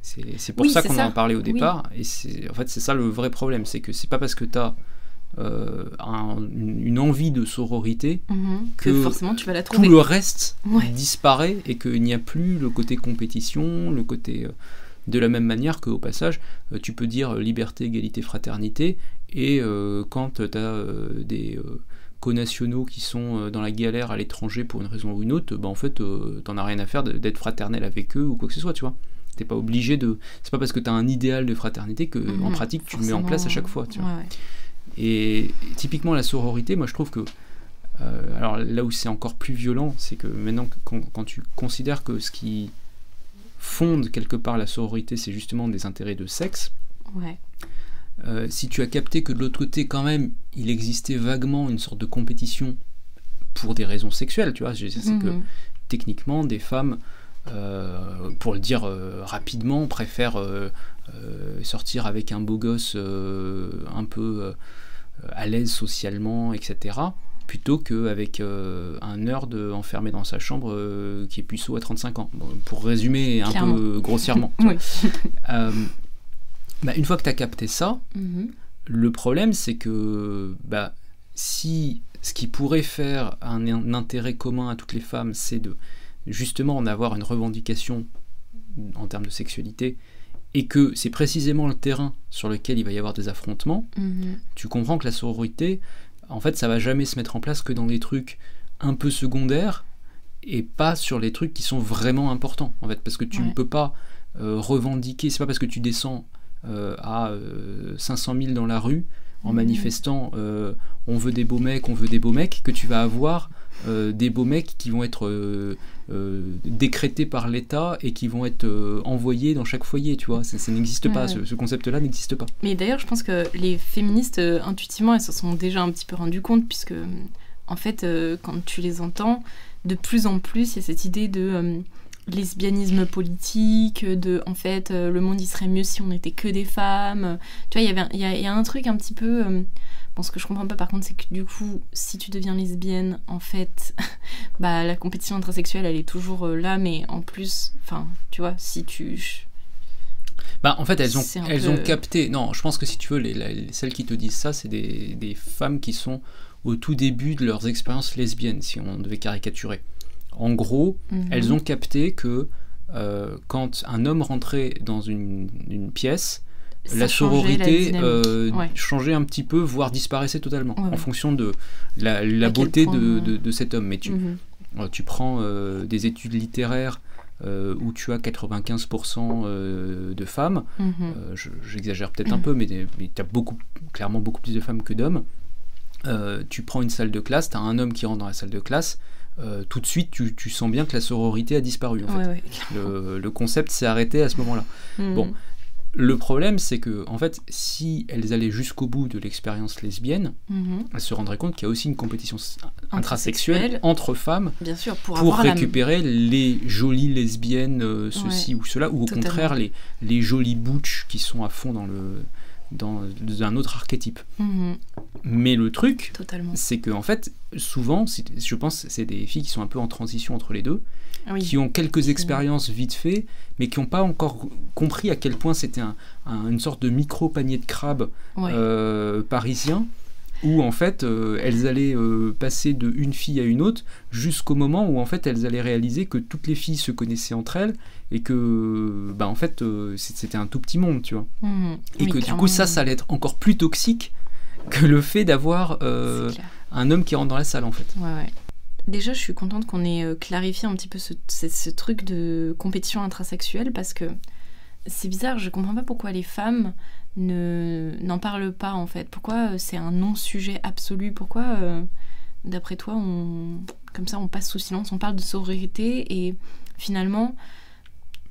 C'est pour
oui,
ça qu'on en
a
parlé au départ, oui. et en fait c'est ça le vrai problème, c'est que c'est pas parce que tu as euh, un, une envie de sororité
mmh,
que,
que, forcément tu vas la trouver.
tout le reste
ouais.
disparaît et qu'il n'y a plus le côté compétition, le côté... Euh, de la même manière qu'au passage, euh, tu peux dire liberté, égalité, fraternité, et quand tu as des co-nationaux qui sont dans la galère à l'étranger pour une raison ou une autre, bah en fait, t'en as rien à faire d'être fraternel avec eux ou quoi que ce soit, tu vois. T'es pas obligé de. C'est pas parce que t'as un idéal de fraternité que, mmh, en pratique, tu le mets en place à chaque fois, tu vois.
Ouais, ouais.
Et typiquement, la sororité, moi je trouve que. Euh, alors là où c'est encore plus violent, c'est que maintenant, quand, quand, tu considères que ce qui fonde quelque part la sororité, c'est justement des intérêts de sexe.
Ouais.
Euh, si tu as capté que de l'autre côté, quand même, il existait vaguement une sorte de compétition pour des raisons sexuelles, tu vois, c'est que techniquement, des femmes, pour le dire euh, rapidement, préfèrent euh, sortir avec un beau gosse un peu à l'aise socialement, etc plutôt qu'avec euh, un nerd enfermé dans sa chambre euh, qui est puceau à 35 ans. Bon, pour résumer un
Clairement.
peu [LAUGHS] grossièrement.
oui. [LAUGHS]
euh, bah, une fois que tu as capté ça,
mm -hmm.
le problème c'est que bah, si ce qui pourrait faire un, un, intérêt commun à toutes les femmes, c'est de justement en avoir une revendication en termes de sexualité, et que c'est précisément le terrain sur lequel il va y avoir des affrontements,
-hmm.
tu comprends que la sororité, en fait, ça va jamais se mettre en place que dans des trucs un peu secondaires et pas sur les trucs qui sont vraiment importants, en fait, parce que tu ne
ouais.
peux pas euh, revendiquer, c'est pas parce que tu descends euh, à euh, 500 000 dans la rue en mmh. manifestant euh, on veut des beaux mecs, on veut des beaux mecs, que tu vas avoir euh, des beaux mecs qui vont être euh, décrétés par l'État et qui vont être envoyés dans chaque foyer, tu vois. Ça, ça n'existe
ouais,
pas,
ouais.
ce, ce concept-là n'existe pas.
Mais d'ailleurs, je pense que les féministes, intuitivement, elles se sont déjà un petit peu rendues compte, puisque, en fait, quand tu les entends, de plus en plus, il y a cette idée de lesbianisme politique, de en fait euh, le monde il serait mieux si on n'était que des femmes. Tu vois, il y avait il y, a, y a un truc un petit peu euh, bon ce que je comprends pas par contre c'est que du coup si tu deviens lesbienne en fait [LAUGHS] bah la compétition intrasexuelle elle est toujours euh, là mais en plus enfin tu vois si tu
bah, en fait, elles ont, elles
peu...
ont capté. Non, je pense que si tu veux, les, les, celles qui te disent ça, c'est des, des, femmes qui sont au tout début de leurs expériences lesbiennes, si on devait caricaturer. En gros,
Mhm.
elles ont capté que euh, quand un homme rentrait dans une, une pièce,
Ça
la sororité euh,
Ouais.
changeait un petit peu, voire disparaissait totalement,
Ouais,
en
ouais.
fonction de la, beauté
point,
de,
euh,
de- de cet homme. Mais tu,
Mhm.
tu prends euh, des études littéraires euh, où tu as 95% euh, de femmes,
Mhm.
euh, je- j'exagère peut-être un peu, mais, tu as beaucoup, clairement beaucoup plus de femmes que d'hommes. Tu prends une salle de classe, tu as un homme qui rentre dans la salle de classe, euh, tout de suite tu, tu sens bien que la sororité a disparu. En fait.
Ouais,
le, le concept s'est arrêté à ce moment-là.
Mhm.
Bon. Le problème, c'est que, en fait, si elles allaient jusqu'au bout de l'expérience lesbienne,
Mhm.
elles se rendraient compte qu'il y a aussi une compétition intrasexuelle entre femmes
Bien sûr, pour,
pour
avoir la-
récupérer les jolies lesbiennes, euh, ceci ou cela, ou au
Totalement.
contraire les, les jolies butch qui sont à fond dans, le, dans un autre archétype.
Mhm.
Mais le truc, c'est que en fait, souvent, je pense que c'est des filles qui sont un peu en transition entre les deux,
Ah oui.
qui ont quelques expériences vite fait, mais qui n'ont pas encore compris à quel point c'était un, un- une sorte de micro panier de crabes
Ouais.
euh, parisien, où en fait euh, elles allaient euh, passer de une fille à une autre jusqu'au moment où en fait elles allaient réaliser que toutes les filles se connaissaient entre elles et que bah en fait euh, c'était un tout petit monde, tu vois.
Mhm.
Et
Oui,
que du coup ça, ça allait être encore plus toxique que le fait d'avoir un homme qui rentre dans la salle en fait.
Ouais, ouais. Déjà, je suis contente qu'on ait clarifié un petit peu ce, ce- ce truc de compétition intrasexuelle parce que c'est bizarre, je comprends pas pourquoi les femmes ne n'en parlent pas en fait. Pourquoi euh, c'est un non-sujet absolu? Pourquoi, euh, d'après toi, on, comme ça, on passe sous silence, on parle de sororité et finalement,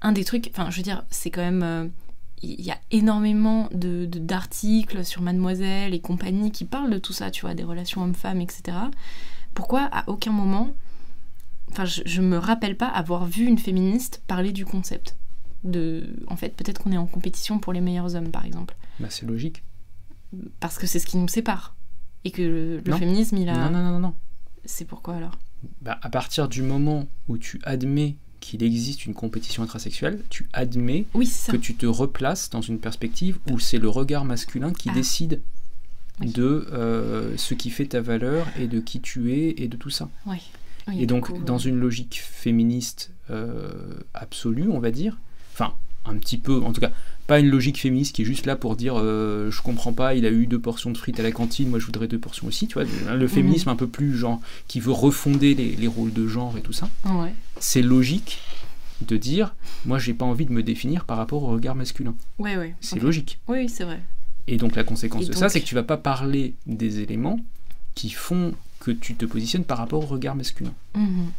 un des trucs, enfin, je veux dire, c'est quand même. euh, il y a énormément de- de- d'articles sur Mademoiselle et compagnie qui parlent de tout ça, tu vois, des relations hommes-femmes, etc. Pourquoi à aucun moment, enfin, je, je me rappelle pas avoir vu une féministe parler du concept? De, en fait, peut-être qu'on est en compétition pour les meilleurs hommes, par exemple,
Bah c'est logique.
parce que c'est ce qui nous sépare et que le, féminisme, il a,
Non, non, non, non, non.
c'est pourquoi alors?
Bah, à partir du moment où tu admets qu'il existe une compétition intrasexuelle, tu admets
Oui,
que tu te replaces dans une perspective où c'est le regard masculin qui
Ah.
décide
Oui.
de euh, ce qui fait ta valeur et de qui tu es et de tout ça.
Oui.
Et donc,
coup,
dans une logique féministe euh, absolue, on va dire, enfin, un petit peu, en tout cas, pas une logique féministe qui est juste là pour dire euh, je comprends pas, il a eu deux portions de frites à la cantine, moi je voudrais deux portions aussi, tu vois. Le
Mhm.
féminisme un peu plus, genre, qui veut refonder les, les rôles de genre et tout ça,
Ouais.
c'est logique de dire moi j'ai pas envie de me définir par rapport au regard masculin.
Ouais, ouais.
C'est logique.
Oui, oui, c'est vrai.
Et donc la conséquence
Et
de ça, c'est que tu vas pas parler des éléments qui font que tu te positionnes par rapport au regard masculin.
Mhm.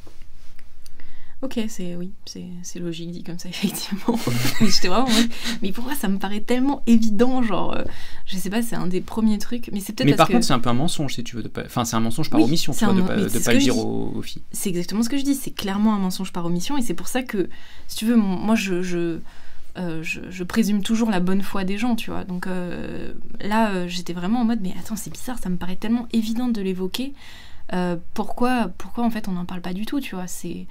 Ok, c'est oui, c'est logique dit comme ça [LAUGHS] effectivement. mais j'étais vraiment mais pourquoi ça me paraît tellement évident, genre, euh, je sais pas, c'est un des premiers trucs, mais c'est peut-être
Mais par
que
contre, c'est un peu un mensonge si tu veux. de pas- Enfin, c'est un mensonge par
Oui,
omission, tu vois,
un
de
men-
pas, de le dire aux, aux filles.
c'est exactement ce que je dis, c'est clairement un mensonge par omission, et c'est pour ça que, si tu veux, moi je, je, euh, je, je présume toujours la bonne foi des gens, tu vois. Donc euh, là, euh, j'étais vraiment en mode, mais attends, c'est bizarre, ça me paraît tellement évident de l'évoquer. Pourquoi, pourquoi en fait on n'en parle pas du tout, tu vois? C'est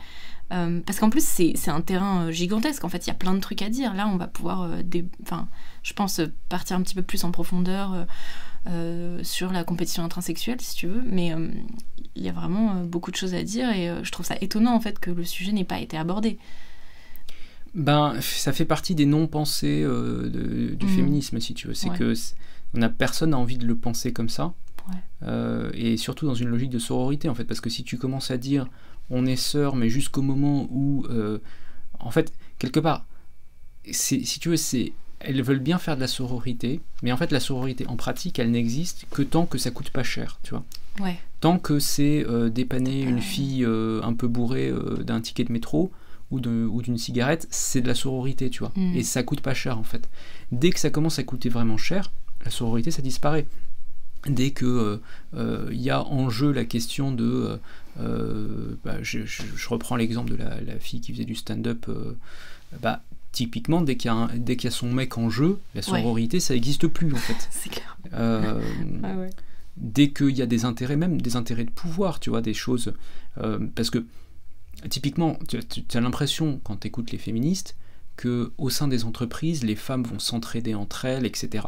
euh, parce qu'en plus c'est un terrain euh, gigantesque. En fait, il y a plein de trucs à dire. Là, on va pouvoir, euh, je pense euh, partir un petit peu plus en profondeur euh, sur la compétition intrinsexuelle, si tu veux. Mais il y a vraiment beaucoup de choses à dire et je trouve ça étonnant en fait que le sujet n'ait pas été abordé.
Ben, ça fait partie des non-pensées du
Mhm.
féminisme, si tu veux. C'est
Ouais.
que on a personne n'a envie de le penser comme ça.
Ouais.
Et surtout dans une logique de sororité, en fait. Parce que si tu commences à dire on est sœurs, mais jusqu'au moment où. euh, en fait, quelque part, si tu veux, c'est. Elles veulent bien faire de la sororité, mais en fait, la sororité, en pratique, elle n'existe que tant que ça coûte pas cher, tu vois.
Ouais.
Tant que c'est euh, dépanner une fille euh, un peu bourrée euh, d'un ticket de métro ou de- ou d'une cigarette, c'est de la sororité, tu vois.
Mm.
Et ça coûte pas cher en fait. Dès que ça commence à coûter vraiment cher, la sororité ça disparaît. Dès que euh, euh, il y a en jeu la question de, bah, je, je- je reprends l'exemple de la, la fille qui faisait du stand-up, euh, bah, typiquement dès qu'il y, a y son mec en jeu, la
Ouais.
sororité ça n'existe plus en fait. [LAUGHS]
C'est clair.
Euh, [LAUGHS]
Ah ouais.
dès qu'il y a des intérêts, même des intérêts de pouvoir, tu vois, des choses. euh, parce que, typiquement, tu, tu as l'impression, quand tu écoutes les féministes, que au sein des entreprises, les femmes vont s'entraider entre elles, etc.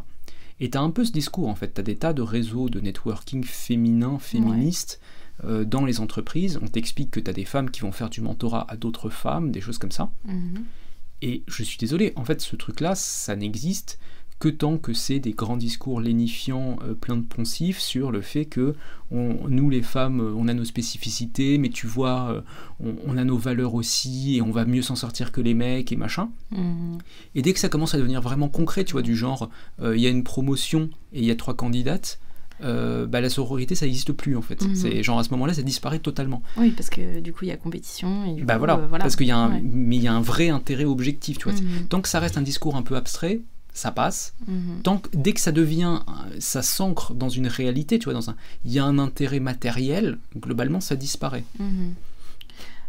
Et tu as un peu ce discours en fait. Tu as des tas de réseaux de networking féminin, féministes euh, dans les entreprises. On t'explique que tu as des femmes qui vont faire du mentorat à d'autres femmes, des choses comme ça. Mhm. Et je suis désolé, en fait, ce truc-là, ça n'existe que tant que c'est des grands discours lénifiants, euh, pleins de poncifs sur le fait que nous les femmes, on a nos spécificités, mais tu vois, euh, on, a nos valeurs aussi, et on va mieux s'en sortir que les mecs et machin. Mhm. Et dès que ça commence à devenir vraiment concret, tu vois, du genre, euh, il y a une promotion et il y a trois candidates, bah, la sororité ça n'existe plus en fait. Mhm. C'est genre à ce moment-là ça disparaît totalement.
Oui parce que du coup il y a compétition. Et
bah voilà, parce qu'il y a un, mais il y a un vrai intérêt objectif. Tu vois. Mhm. Tant que ça reste un discours un peu abstrait, ça passe. Mhm. Tant que, dès que ça devient, ça s'ancre dans une réalité, tu vois, dans un, il y a un intérêt matériel, globalement, ça disparaît.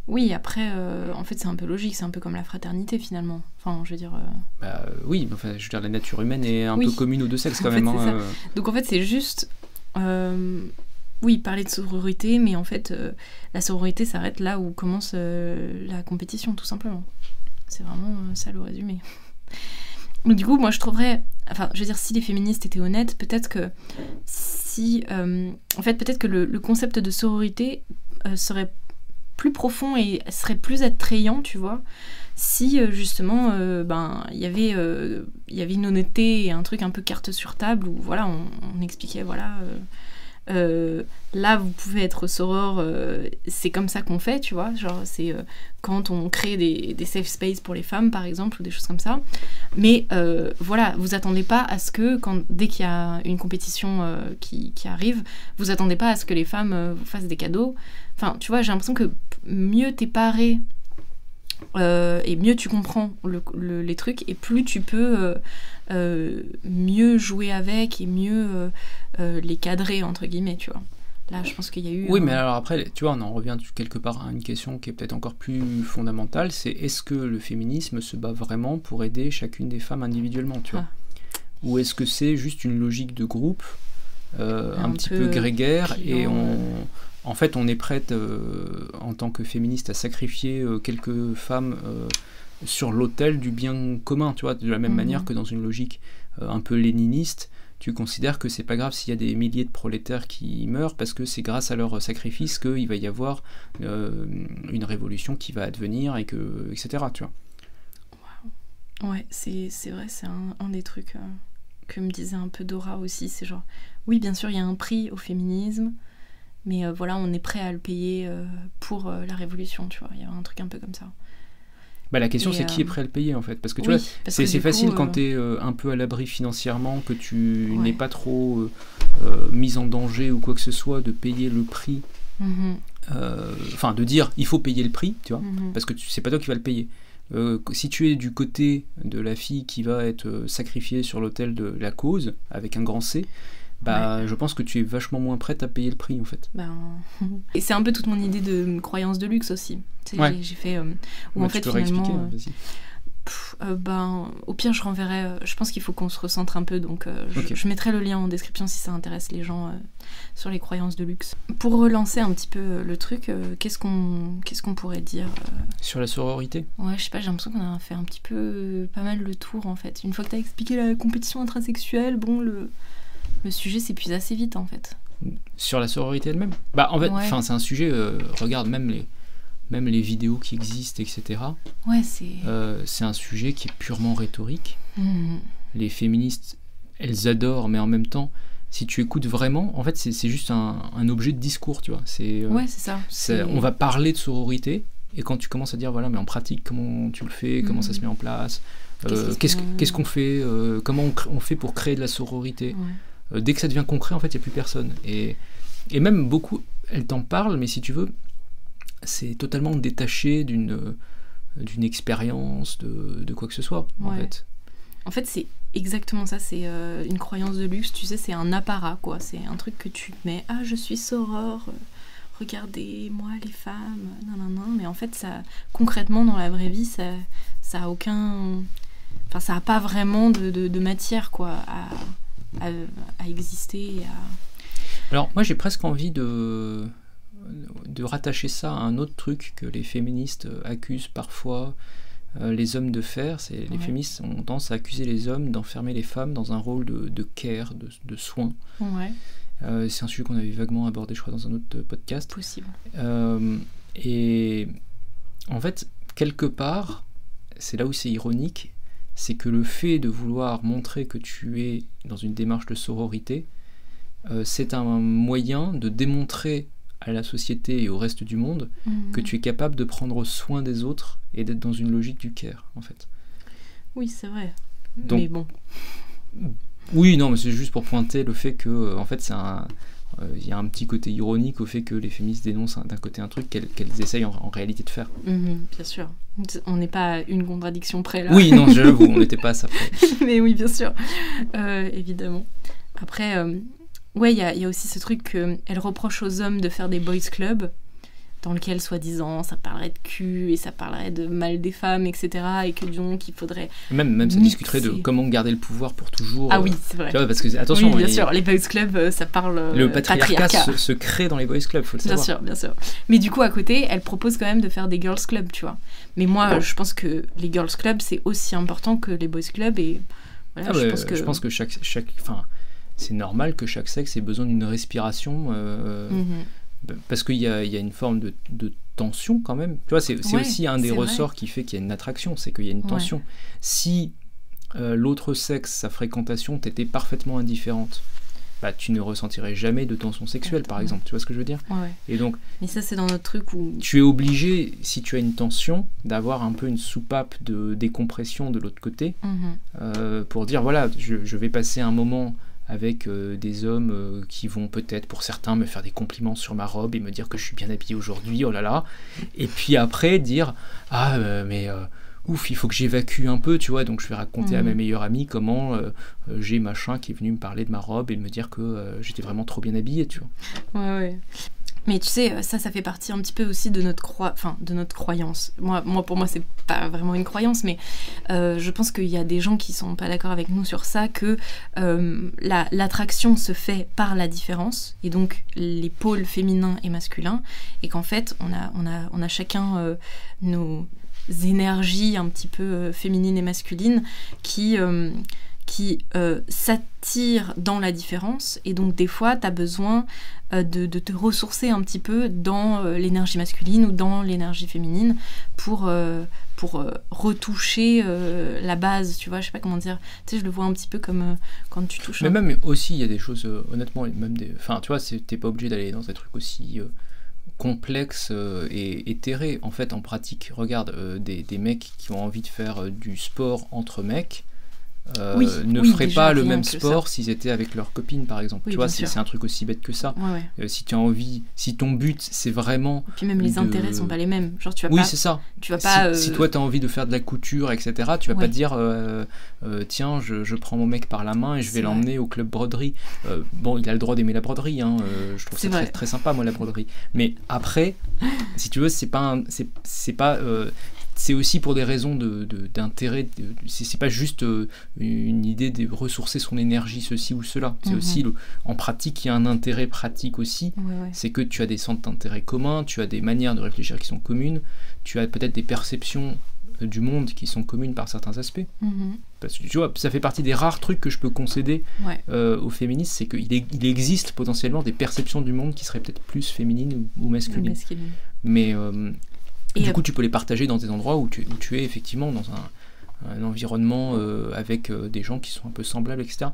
Oui, après, euh, en fait, c'est un peu logique, c'est un peu comme la fraternité finalement. Enfin, je veux dire. Euh,
bah, oui, enfin, je veux dire, la nature humaine est un peu commune aux deux sexes [LAUGHS] quand même. Hein,
euh. Donc en fait, c'est juste. Oui, parler de sororité, mais en fait, la sororité s'arrête là où commence la compétition, tout simplement. C'est vraiment ça le résumé [LAUGHS] du coup, moi je trouverais, enfin, je veux dire, si les féministes étaient honnêtes, peut-être que si, euh, en fait, peut-être que le, concept de sororité euh, serait plus profond et serait plus attrayant, tu vois, si euh, justement, ben, il y avait, il y avait une honnêteté et un truc un peu carte sur table où, voilà, on expliquait, voilà euh, là vous pouvez être soror, euh, c'est comme ça qu'on fait, tu vois, genre c'est euh, quand on crée des, des, safe space pour les femmes par exemple ou des choses comme ça. Mais voilà, vous attendez pas à ce que quand, dès qu'il y a une compétition qui, qui, arrive, vous attendez pas à ce que les femmes vous fassent des cadeaux. Enfin, tu vois, j'ai l'impression que mieux t'es paré et mieux tu comprends les trucs et plus tu peux euh, mieux jouer avec et mieux euh, euh, les cadrer, entre guillemets, tu vois. Là, je pense qu'il y a eu.
Oui, mais alors après, tu vois, on en revient quelque part à une question qui est peut-être encore plus fondamentale c'est est-ce que le féminisme se bat vraiment pour aider chacune des femmes individuellement, tu vois? Ah. Ou est-ce que c'est juste une logique de groupe, un, petit peu, grégaire, et on, en fait, on est prête, en tant que féministe, à sacrifier quelques femmes sur l'autel du bien commun, tu vois, de la même manière mhm. que dans une logique euh, un peu léniniste, tu considères que c'est pas grave s'il y a des milliers de prolétaires qui meurent parce que c'est grâce à leur sacrifice qu'il va y avoir euh, une révolution qui va advenir et que etc tu vois.
Ouais c'est vrai c'est un, des trucs euh, que me disait un peu Dora aussi. C'est genre oui bien sûr il y a un prix au féminisme mais voilà on est prêt à le payer pour la révolution tu vois il y a un truc un peu comme ça
bah, la question, c'est qui est euh, prêt à le payer en fait? Parce que tu vois, c'est facile quand euh, tu es euh, un peu à l'abri financièrement, que tu n'es pas trop mis en danger ou quoi que ce soit, de payer le prix. Mhm. Enfin, de dire il faut payer le prix, tu vois, mhm. parce que c'est pas toi qui vas le payer. si tu es du côté de la fille qui va être sacrifiée sur l'autel de la cause, avec un grand C, bah, je pense que tu es vachement moins prête à payer le prix en fait.
Ben... [LAUGHS] Et c'est un peu toute mon idée de croyance de luxe aussi. J'ai fait. Euh,
ou en fait, finalement.
Euh, euh, ben, au pire, je renverrai. je pense qu'il faut qu'on se recentre un peu, donc je, mettrai le lien en description si ça intéresse les gens sur les croyances de luxe. Pour relancer un petit peu le truc, qu'est-ce qu'on qu'est-ce qu'on pourrait dire
Sur la sororité?
Ouais, je sais pas, j'ai l'impression qu'on a fait un petit peu pas mal le tour en fait. Une fois que tu as expliqué la compétition intrasexuelle, bon, le le sujet s'épuise assez vite en fait.
Sur la sororité elle-même Bah en fait, enfin c'est un sujet, euh, regarde même les, même les vidéos qui existent, etc.
Ouais, c'est...
Euh, c'est un sujet qui est purement rhétorique. Mhm. Les féministes, elles adorent, mais en même temps, si tu écoutes vraiment, en fait c'est juste un, un, objet de discours, tu vois. C'est,
euh, ouais, c'est ça.
On va parler de sororité, et quand tu commences à dire, voilà, mais en pratique, comment tu le fais, comment ça se mhm. met en place, qu'est-ce qu'on fait, comment on, fait pour créer de la sororité dès que ça devient concret, en fait, il n'y a plus personne. Et, et même beaucoup, elle t'en parle, mais si tu veux, c'est totalement détaché d'une d'une expérience, de, de, quoi que ce soit, en fait.
En fait, c'est exactement ça, c'est euh, une croyance de luxe, tu sais, c'est un apparat, quoi. C'est un truc que tu mets, ah, je suis soror, regardez, moi, les femmes, non, non, non. Mais en fait, ça, concrètement, dans la vraie vie, ça, ça a aucun... Enfin, ça n'a pas vraiment de, de, de matière, quoi, à, à, exister. À...
Alors moi j'ai presque envie de, de rattacher ça à un autre truc que les féministes accusent parfois les hommes de c'est les féministes ont tendance à accuser les hommes d'enfermer les femmes dans un rôle de, de care, de, de soin. c'est un sujet qu'on avait vaguement abordé, je crois, dans un autre podcast.
Possible.
et en fait, quelque part, c'est là où c'est ironique, c'est que le fait de vouloir montrer que tu es dans une démarche de sororité, euh, c'est un moyen de démontrer à la société et au reste du monde que mhm. tu es capable de prendre soin des autres et d'être dans une logique du care, en fait.
Oui, c'est vrai. mais bon.
Oui, non, mais c'est juste pour pointer le fait que, en fait, c'est un, il y a un petit côté ironique au fait que les féministes dénoncent d'un côté un truc qu'elles essayent en, réalité de faire.
Mhm, bien sûr. On n'est pas une contradiction près là.
Oui, non, j'avoue, on [LAUGHS] n'était pas à ça près.
Mais oui, bien sûr. Euh, évidemment. Après, euh, ouais, il y, y, a aussi ce truc qu'elle reproche aux hommes de faire des boys clubs dans lequel, soi-disant, ça parlerait de cul et ça parlerait de mal des femmes, etc. Et que donc, il faudrait.
Même, même ça discuterait de comment garder le pouvoir pour toujours.
Ah oui, c'est vrai.
Vois, parce que, attention.
Oui, bien sûr, les boys clubs, euh, ça parle. Euh,
le patriarcat, Se, crée dans les boys clubs, faut le
savoir. Bien sûr, bien sûr. Mais du coup, à côté, elle propose quand même de faire des girls clubs, tu vois. Mais moi, je pense que les girls clubs, c'est aussi important que les boys clubs. Et voilà,
ah je, pense que... je pense que chaque. chaque c'est normal que chaque sexe ait besoin d'une respiration. Euh, mhm parce qu'il y, y a, une forme de, de, tension quand même. Tu vois, c'est aussi un des ressorts qui fait qu'il y a une attraction, c'est qu'il y a une tension. Si euh, l'autre sexe, sa fréquentation, t'était parfaitement indifférente, bah, tu ne ressentirais jamais de tension sexuelle, par exemple. Tu vois ce que je veux dire?
Et donc, Mais ça, c'est dans notre truc où...
Tu es obligé, si tu as une tension, d'avoir un peu une soupape de décompression de l'autre côté, mhm. euh, pour dire, voilà, je, je, vais passer un moment avec euh, des hommes euh, qui vont peut-être pour certains me faire des compliments sur ma robe et me dire que je suis bien habillé aujourd'hui, oh là là. Et puis après dire ah euh, mais ouf, il faut que j'évacue un peu, tu vois. Donc je vais raconter à ma mhm. meilleure amie comment j'ai machin qui est venu me parler de ma robe et me dire que j'étais vraiment trop bien habillé, tu
vois. Ouais ouais. Mais tu sais, ça, ça fait partie un petit peu aussi de notre, croi... enfin, de notre croyance. Moi, moi, pour moi, c'est pas vraiment une croyance, mais euh, je pense qu'il y a des gens qui sont pas d'accord avec nous sur ça, que euh, l'attraction se fait par la différence, et donc les pôles féminins et masculins, et qu'en fait, on a, on, a, on a chacun euh, nos énergies un petit peu féminines et masculines qui qui euh, s'attire dans la différence et donc des fois tu as besoin euh, de, te ressourcer un petit peu dans euh, l'énergie masculine ou dans l'énergie féminine pour, pour retoucher la base, tu vois, je sais pas comment dire, tu sais, je le vois un petit peu comme quand tu touches...
Mais même aussi, il y a des choses, honnêtement, même des... Enfin, tu vois, t'es pas obligé d'aller dans des trucs aussi complexes et éthérés. En fait, en pratique, regarde, des, des, mecs qui ont envie de faire du sport entre mecs, euh, ne feraient pas le même sport s'ils étaient avec leurs copines par exemple. Tu vois c'est un truc aussi bête que ça. Euh, si tu as envie si ton but c'est vraiment
et puis même les intérêts sont pas les mêmes. Genre tu vas
oui
c'est
ça.
tu vas pas
si, euh, toi tu as envie de faire de la couture etc tu vas pas dire tiens je, je, prends mon mec par la main et je vais l'emmener au club broderie. Bon il a le droit d'aimer la broderie hein, je trouve ça très, très, sympa moi la broderie. Mais après si tu veux c'est pas c'est pas c'est aussi pour des raisons d'intérêt. De, c'est pas juste euh, une idée de ressourcer son énergie, ceci ou cela. C'est mhm. aussi, en pratique, il y a un intérêt pratique aussi. C'est que tu as des centres d'intérêt communs, tu as des manières de réfléchir qui sont communes, tu as peut-être des perceptions euh, du monde qui sont communes par certains aspects. Mhm. Parce que tu vois, ça fait partie des rares trucs que je peux concéder euh, aux féministes, c'est qu'il il existe potentiellement des perceptions du monde qui seraient peut-être plus féminines ou, masculines. Mais et du coup, tu peux les partager dans des endroits où tu, es effectivement dans un, environnement euh, avec euh, des gens qui sont un peu semblables, etc.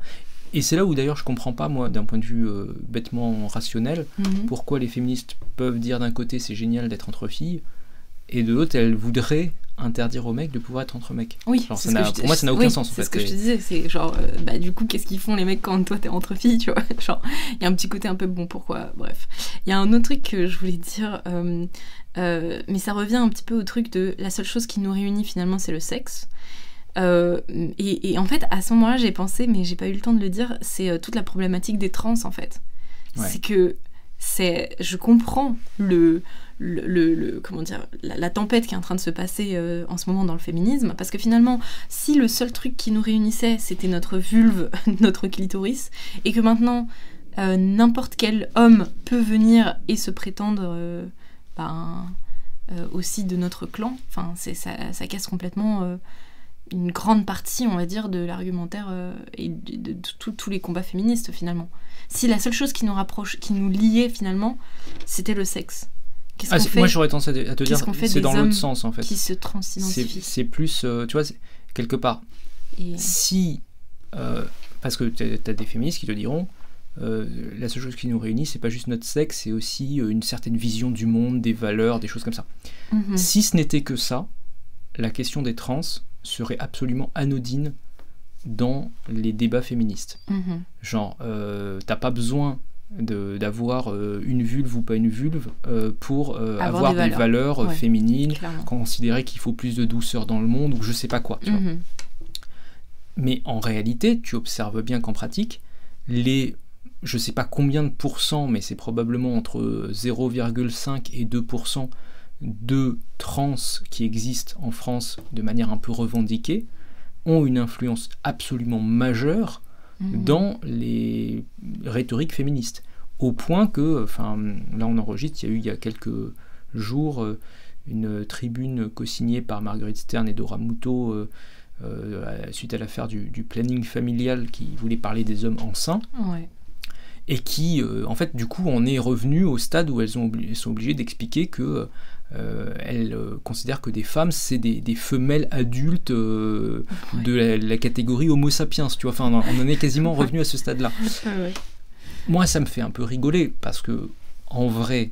Et c'est là où d'ailleurs je comprends pas, moi, d'un point de vue euh, bêtement rationnel, mhm. pourquoi les féministes peuvent dire d'un côté c'est génial d'être entre filles, et de l'autre elles voudraient interdire aux mecs de pouvoir être entre mecs.
Oui,
ça pour moi ça n'a aucun sens.
C'est ce que je te disais, c'est genre, bah du coup, qu'est-ce qu'ils font les mecs quand toi t'es entre filles, tu vois? [LAUGHS] Genre, il y a un petit côté un peu bon, pourquoi? Bref. Il y a un autre truc que je voulais dire, euh, mais ça revient un petit peu au truc de la seule chose qui nous réunit finalement, c'est le sexe. Euh, et, en fait, à ce moment-là, j'ai pensé, mais j'ai pas eu le temps de le dire, c'est euh, toute la problématique des trans en fait. C'est que c'est, je comprends le, le, comment dire, la, tempête qui est en train de se passer en ce moment dans le féminisme, parce que finalement, si le seul truc qui nous réunissait, c'était notre vulve, [LAUGHS] notre clitoris, et que maintenant n'importe quel homme peut venir et se prétendre ben, aussi de notre clan. Enfin, ça, ça casse complètement une grande partie, on va dire, de l'argumentaire et de, tous les combats féministes finalement. Si la seule chose qui nous rapproche, qui nous liait finalement, c'était le sexe.
Ah, moi j'aurais tendance à te dire, c'est dans l'autre sens en fait.
Qui se transidentifient.
C'est plus, tu vois, quelque part. Si, parce que tu as, des féministes qui te diront, euh, la seule chose qui nous réunit, c'est pas juste notre sexe, c'est aussi euh, une certaine vision du monde, des valeurs, des choses comme ça. Mhm. Si ce n'était que ça, la question des trans serait absolument anodine dans les débats féministes. Mhm. Genre, euh, t'as pas besoin d'avoir une vulve ou pas une vulve pour avoir, des valeurs, féminines, considérer qu'il faut plus de douceur dans le monde ou je sais pas quoi. Mhm. Mais en réalité, tu observes bien qu'en pratique, les je ne sais pas combien de pourcents, mais c'est probablement entre 0,5 et 2% de trans qui existent en France de manière un peu revendiquée, ont une influence absolument majeure mmh. dans les rhétoriques féministes. Au point que, enfin, là on enregistre, il y a eu il y a quelques jours euh, une tribune co-signée par Marguerite Stern et Dora Muto euh, euh, suite à l'affaire du, planning familial qui voulait parler des hommes enceints. Ouais et qui, euh, en fait, du coup, on est revenu au stade où elles, sont obligées d'expliquer que euh, elles euh, considèrent que des femmes, c'est des, femelles adultes de la, catégorie Homo sapiens, tu vois. Enfin, on en est quasiment [LAUGHS] revenu à ce stade-là. Moi, ça me fait un peu rigoler parce que, en vrai,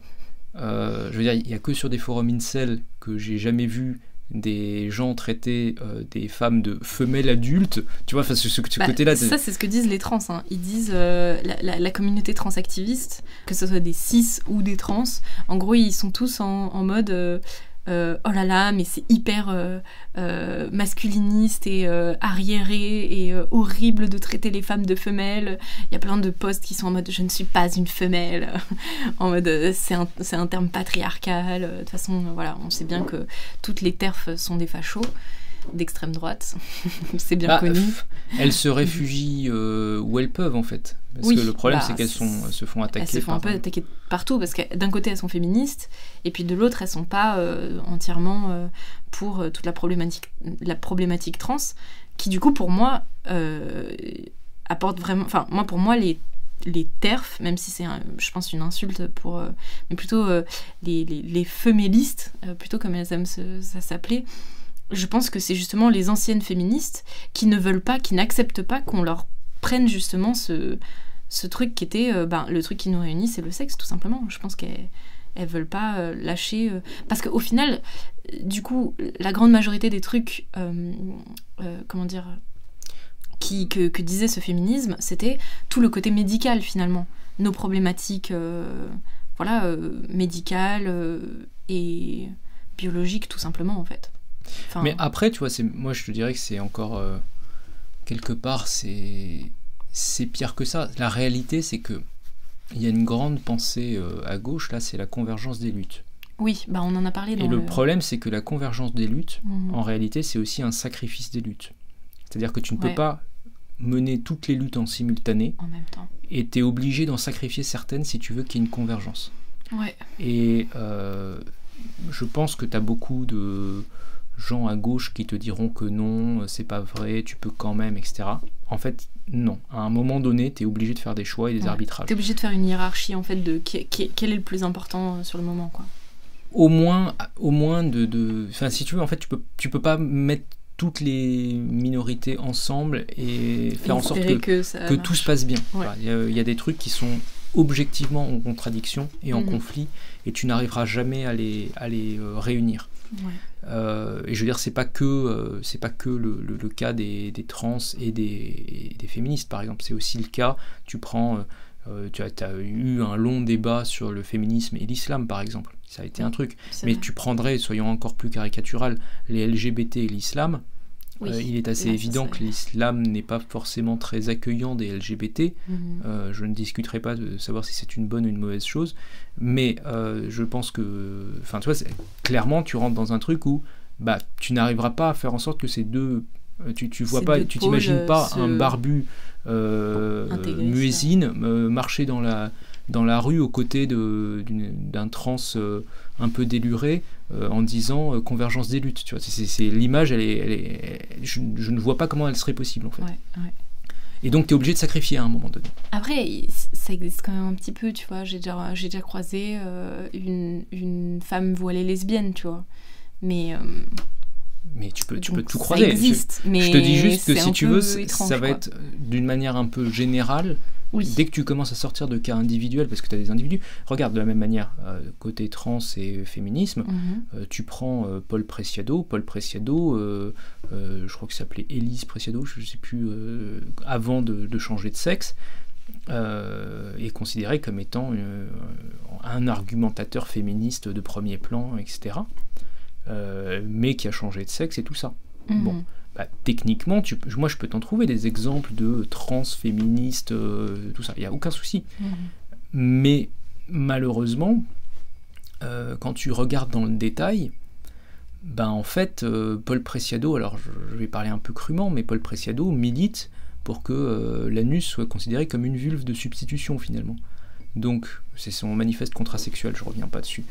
je veux dire, il n'y a que sur des forums incel que j'ai jamais vu des gens traiter euh, des femmes de femelles adultes, tu vois, ce, ce, bah, côté-là.
Ça, c'est ce que disent les trans. Hein. Ils disent euh, la, communauté transactiviste, que ce soit des cis ou des trans, en gros, ils sont tous en, mode. Euh, oh là là, mais c'est hyper euh, euh, masculiniste et arriéré et horrible de traiter les femmes de femelles. Il y a plein de posts qui sont en mode je ne suis pas une femelle, [LAUGHS] en mode c'est un, un, terme patriarcal. De toute façon, voilà, on sait bien que toutes les terfs sont des fachos d'extrême droite, [LAUGHS] c'est bien bah, connu.
Elles se réfugient euh, où elles peuvent en fait. Parce que le problème c'est bah, qu'elles se font attaquer.
Elles se font un peu attaquer partout parce que d'un côté elles sont féministes et puis de l'autre elles sont pas euh, entièrement euh, pour toute la problématique, la problématique trans qui du coup pour moi apporte vraiment, enfin moi pour moi les les TERF, même si c'est, je pense, une insulte pour. mais plutôt les, les, les femélistes, plutôt comme elles aiment ça s'appeler, je pense que c'est justement les anciennes féministes qui ne veulent pas, qui n'acceptent pas qu'on leur prenne justement ce, truc qui était euh, ben, le truc qui nous réunit, c'est le sexe tout simplement. Je pense qu'elles elles veulent pas euh, lâcher euh, parce qu'au final, du coup, la grande majorité des trucs, comment dire, que, que, disait ce féminisme, c'était tout le côté médical finalement, nos problématiques, voilà, médicales et biologiques tout simplement en fait.
Mais après, tu vois, moi je te dirais que c'est encore euh, quelque part, c'est pire que ça. La réalité, c'est que il y a une grande pensée euh, à gauche là, c'est la convergence des luttes.
Oui, bah on en a parlé. Dans
Et le, problème, c'est que la convergence des luttes, mhm. en réalité, c'est aussi un sacrifice des luttes. C'est-à-dire que tu ne peux pas mener toutes les luttes en simultané.
En même temps.
Et tu es obligé d'en sacrifier certaines si tu veux qu'il y ait une convergence.
Ouais.
Et euh, je pense que tu as beaucoup de gens à gauche qui te diront que non, c'est pas vrai, tu peux quand même, etc. En fait, non. À un moment donné, tu es obligé de faire des choix et des arbitrages.
Tu es obligé de faire une hiérarchie, en fait, de qui, quel est le plus important euh, sur le moment, quoi.
Au moins, au moins de... Enfin, si tu veux, en fait, tu peux, tu peux pas mettre toutes les minorités ensemble et faire en sorte que, que, tout se passe bien. Il y, a des trucs qui sont objectivement en contradiction et en mhm. conflit et tu n'arriveras jamais à les, à les euh, réunir. Euh, et je veux dire, c'est pas que, euh, c'est pas que le, le, cas des, des, trans et des, des, féministes, par exemple. C'est aussi le cas, tu prends, euh, tu as, as, eu un long débat sur le féminisme et l'islam, par exemple. Ça a été un truc. Mais tu prendrais, soyons encore plus caricatural, les LGBT et l'islam. Euh, il est assez évident que l'islam n'est pas forcément très accueillant des LGBT. Mhm. Euh, je ne discuterai pas de savoir si c'est une bonne ou une mauvaise chose, mais euh, je pense que, enfin, tu vois, clairement, tu rentres dans un truc où, bah, tu n'arriveras pas à faire en sorte que ces deux, tu, tu vois pas, tu t'imagines pas un barbu muésine marcher dans la dans la rue aux côtés d'un trans un peu déluré en disant convergence des luttes. Tu vois, c'est, l'image, elle est, elle est je, ne vois pas comment elle serait possible en fait. Et donc, tu es obligé de sacrifier à un moment donné.
Après, ça existe quand même un petit peu, tu vois. J'ai déjà, j'ai déjà croisé une, une, femme voilée lesbienne, tu vois. Mais
mais tu peux, tu peux tout croiser. Existe, je, mais je te dis juste que si tu veux, ça va être d'une manière un peu générale. Dès que tu commences à sortir de cas individuels, parce que tu as des individus, regarde de la même manière, euh, côté trans et féminisme, mhm. euh, tu prends euh, Paul Preciado. Paul Preciado, je crois que s'appelait Élise Preciado, je ne sais plus, avant de, de, changer de sexe, est considéré comme étant un argumentateur féministe de premier plan, etc. Euh, mais qui a changé de sexe et tout ça. Mhm. Bon, bah, techniquement, tu, moi je peux t'en trouver des exemples de trans féministes, euh, tout ça, il n'y a aucun souci. Mhm. Mais malheureusement, euh, quand tu regardes dans le détail, ben en fait, Paul Preciado, alors je, vais parler un peu crûment, mais Paul Preciado milite pour que l'anus soit considéré comme une vulve de substitution finalement. Donc, c'est son manifeste contrasexuel, je reviens pas dessus.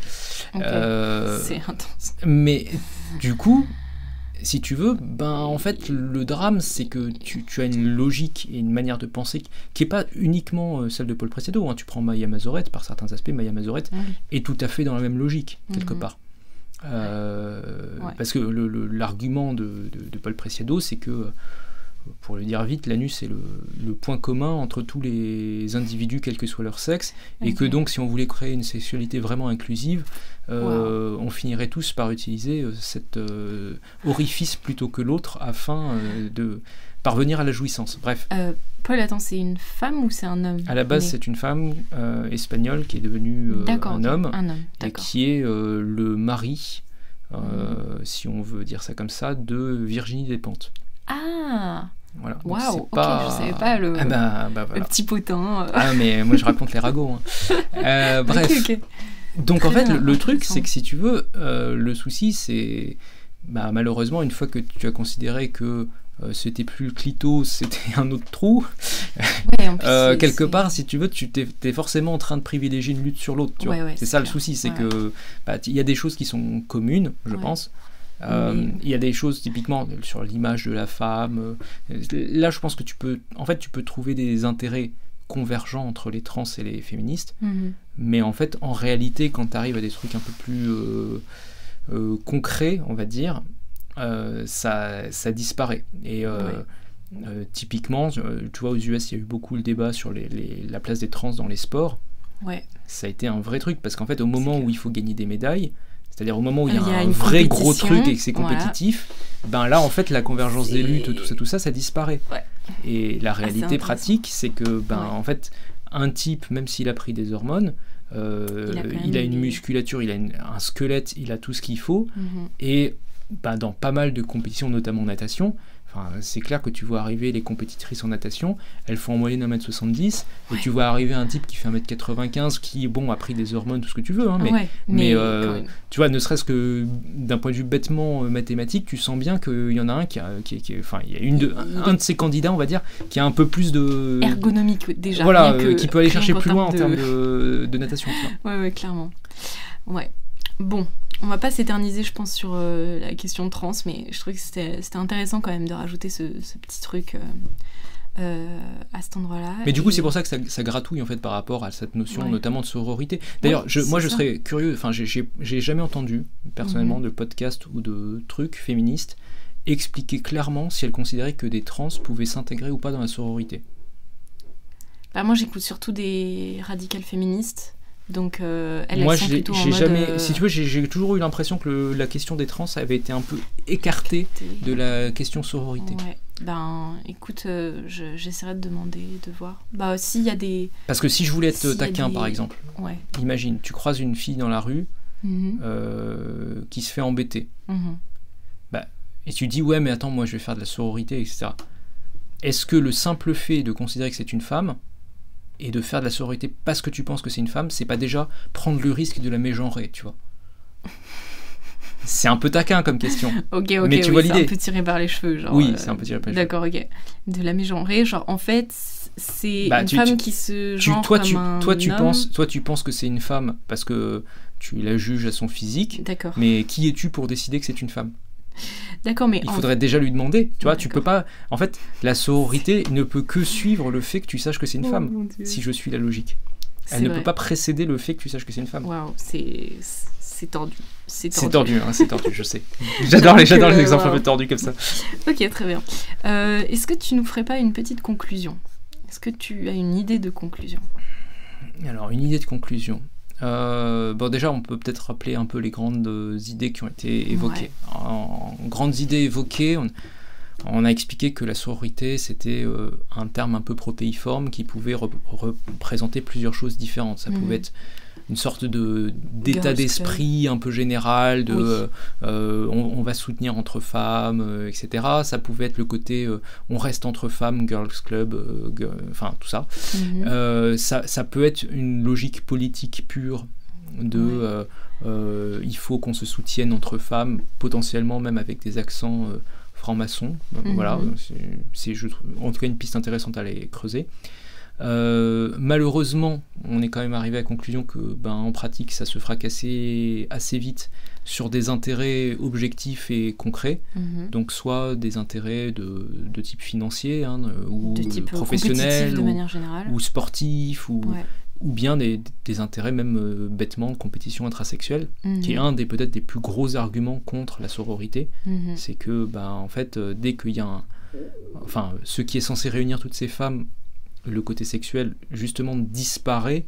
Euh, c'est intense.
Mais du coup, si tu veux, ben en fait, le drame, c'est que tu, as une logique et une manière de penser qui n'est pas uniquement euh, celle de Paul Precedo. Hein. Tu prends Maya Mazorette, par certains aspects, Maya Mazorette est tout à fait dans la même logique, quelque mhm. part. Euh, parce que l'argument de, de, Paul Preciado, c'est que pour le dire vite, l'anus est le, point commun entre tous les individus, quel que soit leur sexe, et que donc si on voulait créer une sexualité vraiment inclusive, euh, on finirait tous par utiliser euh, cet euh, orifice plutôt que l'autre afin de parvenir à la jouissance. Bref.
Paul, attends, c'est une femme ou c'est un homme
À la base, c'est une femme espagnole qui est devenue un homme, un homme et qui est le mari, mm. si on veut dire ça comme ça, de Virginie Despentes.
Ah voilà. Waouh, ok, je savais pas le,
ah bah, bah,
petit potin.
Euh. Ah, mais moi je raconte les ragots. Hein. [LAUGHS] Euh, bref. Donc en fait, le, truc, c'est que si tu veux, euh, le souci, c'est bah, malheureusement, une fois que tu as considéré que c'était plus clito, c'était un autre trou. quelque part, si tu veux, tu es, forcément en train de privilégier une lutte sur l'autre. c'est ça le souci, c'est que il y a des choses qui sont communes, je pense. Euh, il y a des choses typiquement sur l'image de la femme. Euh, là, je pense que tu peux, en fait, tu peux trouver des intérêts convergents entre les trans et les féministes. Mhm. Mais en fait, en réalité, quand tu arrives à des trucs un peu plus euh, concrets, on va dire, ça, ça disparaît. Et typiquement, tu vois, aux US, il y a eu beaucoup le débat sur les, la place des trans dans les sports.
Ouais.
Ça a été un vrai truc parce qu'en fait, au moment où il faut gagner des médailles, c'est-à-dire au moment où il y a, un vrai gros truc et que c'est compétitif, ben là en fait la convergence des luttes, tout ça, tout ça, ça disparaît. Et la ah, réalité pratique, c'est que ben en fait un type, même s'il a pris des hormones, euh, il, a une musculature, il a un squelette, il a tout ce qu'il faut. Mhm. Et ben, dans pas mal de compétitions, notamment en natation, c'est clair que tu vois arriver les compétitrices en natation, elles font en moyenne 1m70, et tu vois arriver un type qui fait 1m95, qui, bon, a pris des hormones, tout ce que tu veux, hein, mais, mais, euh, tu vois, ne serait-ce que d'un point de vue bêtement euh, mathématique, tu sens bien qu'il y en a un qui a, qui, enfin, il y a une de, un, de ces candidats, on va dire, qui a un peu plus de...
Ergonomique, déjà.
Voilà, euh, qui peut aller chercher plus loin en termes de, de natation. [LAUGHS]
Ouais, ouais, clairement. Ouais. Bon, on va pas s'éterniser, je pense, sur euh, la question de trans, mais je trouvais que c'était intéressant quand même de rajouter ce, petit truc euh, euh, à cet endroit-là.
Mais du coup, c'est pour ça que ça, gratouille en fait par rapport à cette notion, notamment de sororité. D'ailleurs, moi, je serais curieux. Enfin, j'ai jamais entendu personnellement mhm. de podcast ou de trucs féministes expliquer clairement si elles considéraient que des trans pouvaient s'intégrer ou pas dans la sororité.
Bah, moi, j'écoute surtout des radicales féministes donc, euh, elle
Moi, j'ai jamais. Euh, si tu veux, j'ai toujours eu l'impression que la question des trans avait été un peu écartée de la question sororité.
Ouais. Ben, écoute, euh, j'essaierai de demander, de voir. Bah, s'il y a des.
Parce que si je voulais être taquin, par exemple,
ouais.
imagine, tu croises une fille dans la rue mm-hmm. qui se fait embêter. Bah, et tu dis, ouais, mais attends, moi, je vais faire de la sororité, etc. Est-ce que le simple fait de considérer que c'est une femme et de faire de la sororité parce que tu penses que c'est une femme, c'est pas déjà prendre le risque de la mégenrer, tu vois. [LAUGHS] C'est un peu taquin comme question. [LAUGHS]
ok, ok, mais tu vois l'idée. C'est un peu tiré par les cheveux, genre.
Oui, c'est un peu tiré par les
cheveux. D'accord, ok. De la mégenrer, genre en fait, c'est
Bah,
une
tu-
femme
tu-
qui se
Tu-
genre
toi,
comme
tu,
un
toi, tu
homme.
penses, toi, tu penses que c'est une femme parce que tu la juges à son physique.
D'accord.
Mais qui es-tu pour décider que c'est une femme?
D'accord, mais
Il
en-
faudrait déjà lui demander. Tu vois, tu peux pas. En fait, la sororité ne peut que suivre le fait que tu saches que c'est une
Oh
femme. Si je suis la logique, elle ne
vrai.
peut pas précéder le fait que tu saches que c'est une femme.
Waouh, c'est c'est tordu. C'est tordu.
C'est tordu, hein, c'est tordu, je sais. [LAUGHS] J'adore les, j'adore les exemples un peu tordus comme ça.
Ok, très bien. Euh, Est-ce que tu nous ferais pas une petite conclusion? Est-ce que tu as une idée de conclusion?
Alors, une idée de conclusion. Euh, bon, déjà, on peut peut-être rappeler un peu les grandes euh, idées qui ont été évoquées. En, en grandes idées évoquées, on, on a expliqué que la sororité, c'était euh, un terme un peu protéiforme qui pouvait re- représenter plusieurs choses différentes. Ça
Mhm.
pouvait être une sorte de d'état d'esprit un peu général de
Oui.
euh, on, on va soutenir entre femmes euh, etc ça pouvait être le côté euh, on reste entre femmes girls club enfin tout ça
Mhm.
ça, ça peut être une logique politique pure de il faut qu'on se soutienne entre femmes, potentiellement même avec des accents francs-maçons. Euh,
Mhm.
Voilà, c'est- c'est en tout cas une piste intéressante à aller creuser. Euh, malheureusement, on est quand même arrivé à la conclusion que, ben, en pratique, ça se fera casser assez vite sur des intérêts objectifs et concrets.
Mhm.
Donc, soit des intérêts de, de type financier hein, ou
de type euh,
professionnel
de
ou,
manière générale.
ou sportif ou,
Ouais.
ou bien des, des intérêts même euh, bêtement de compétition intrasexuelle,
Mhm.
qui est un des peut-être des plus gros arguments contre la sororité.
Mhm.
C'est que ben, en fait, dès qu'il y a un... Enfin, ce qui est censé réunir toutes ces femmes, le côté sexuel, justement, disparaît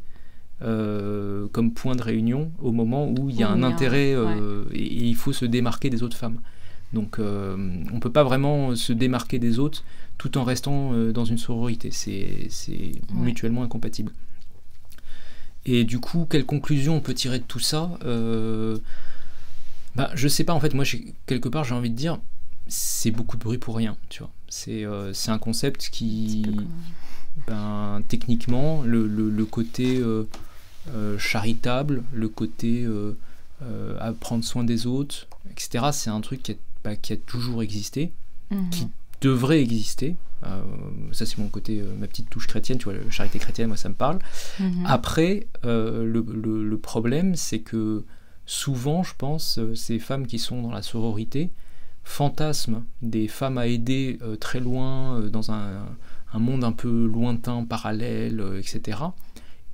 euh, comme point de réunion au moment où il y a un intérêt euh, et, et il faut se démarquer des autres femmes. Donc euh, on peut pas vraiment se démarquer des autres tout en restant dans une sororité. C'est mutuellement incompatible. Et du coup, quelle conclusion on peut tirer de tout ça bah, Je sais pas, en fait, moi, quelque part, j'ai envie de dire, c'est beaucoup de bruit pour rien, tu vois. C'est c'est un concept qui, Ben, techniquement, le, le- le côté euh, euh, charitable, le côté euh, à prendre soin des autres, etc., c'est un truc qui a, bah, qui a toujours existé,
Mhm.
qui devrait exister. Euh, ça, c'est mon côté, euh, ma petite touche chrétienne, tu vois, la charité chrétienne, moi, ça me parle.
Mhm.
Après, euh, le, le- le problème, c'est que souvent, je pense, ces femmes qui sont dans la sororité fantasment des femmes à aider très loin, dans un, un monde un peu lointain, parallèle, euh, etc.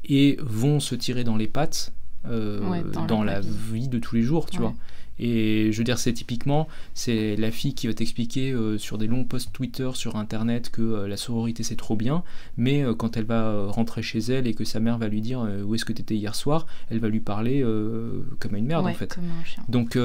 Et vont se tirer dans les pattes euh,
Ouais, dans
dans,
la
vie de tous les jours, tu
Ouais.
vois. Et je veux dire, c'est typiquement, c'est la fille qui va t'expliquer euh, sur des longs posts Twitter, sur Internet, que euh, la sororité c'est trop bien, mais euh, quand elle va rentrer chez elle et que sa mère va lui dire où est-ce que tu étais hier soir, elle va lui parler comme à une merde
Ouais,
en fait.
comme un chien.
Donc,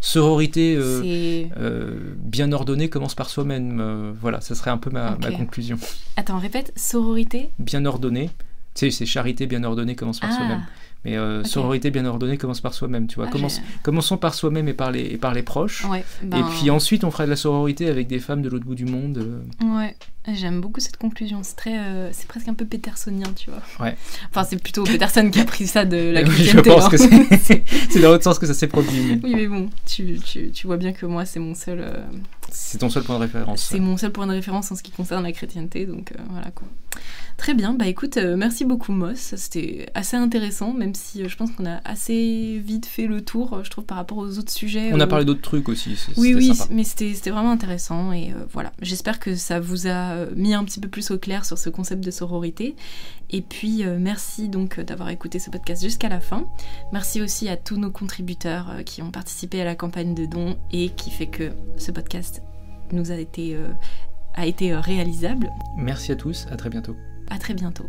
sororité euh, euh, bien ordonnée commence par soi-même. euh, voilà, ça serait un peu ma, conclusion.
Attends, répète, sororité
Bien ordonnée, tu sais, c'est charité bien ordonnée commence par soi-même. Mais euh, sororité bien ordonnée commence par soi-même, tu vois.
Ah,
Commence- commençons par soi-même et par les, et par les proches.
Ouais,
Et
ben,
puis ensuite, on fera de la sororité avec des femmes de l'autre bout du monde. euh.
Ouais, j'aime beaucoup cette conclusion. C'est très, euh, c'est presque un peu petersonien, tu vois.
Ouais.
Enfin, c'est plutôt Peterson qui a pris ça de la [LAUGHS]
Oui, je pense que c'est- dans l'autre sens que ça s'est produit.
Oui, mais bon, tu, tu, tu vois bien que moi, c'est mon seul, euh,
C'est ton seul point de référence.
c'est mon seul point de référence en ce qui concerne la chrétienté, donc voilà quoi. Très bien, bah écoute, merci beaucoup Moss, c'était assez intéressant, même si euh, je pense qu'on a assez vite fait le tour, euh, je trouve, par rapport aux autres sujets.
On a
où-
parlé d'autres trucs aussi.
Oui, oui,
sympa.
mais c'était vraiment intéressant et euh, voilà. J'espère que ça vous a euh, mis un petit peu plus au clair sur ce concept de sororité. Et puis, euh, merci donc euh, d'avoir écouté ce podcast jusqu'à la fin. Merci aussi à tous nos contributeurs euh, qui ont participé à la campagne de dons et qui fait que ce podcast nous a été, euh, a été euh, réalisable.
Merci à tous, à très bientôt.
À très bientôt.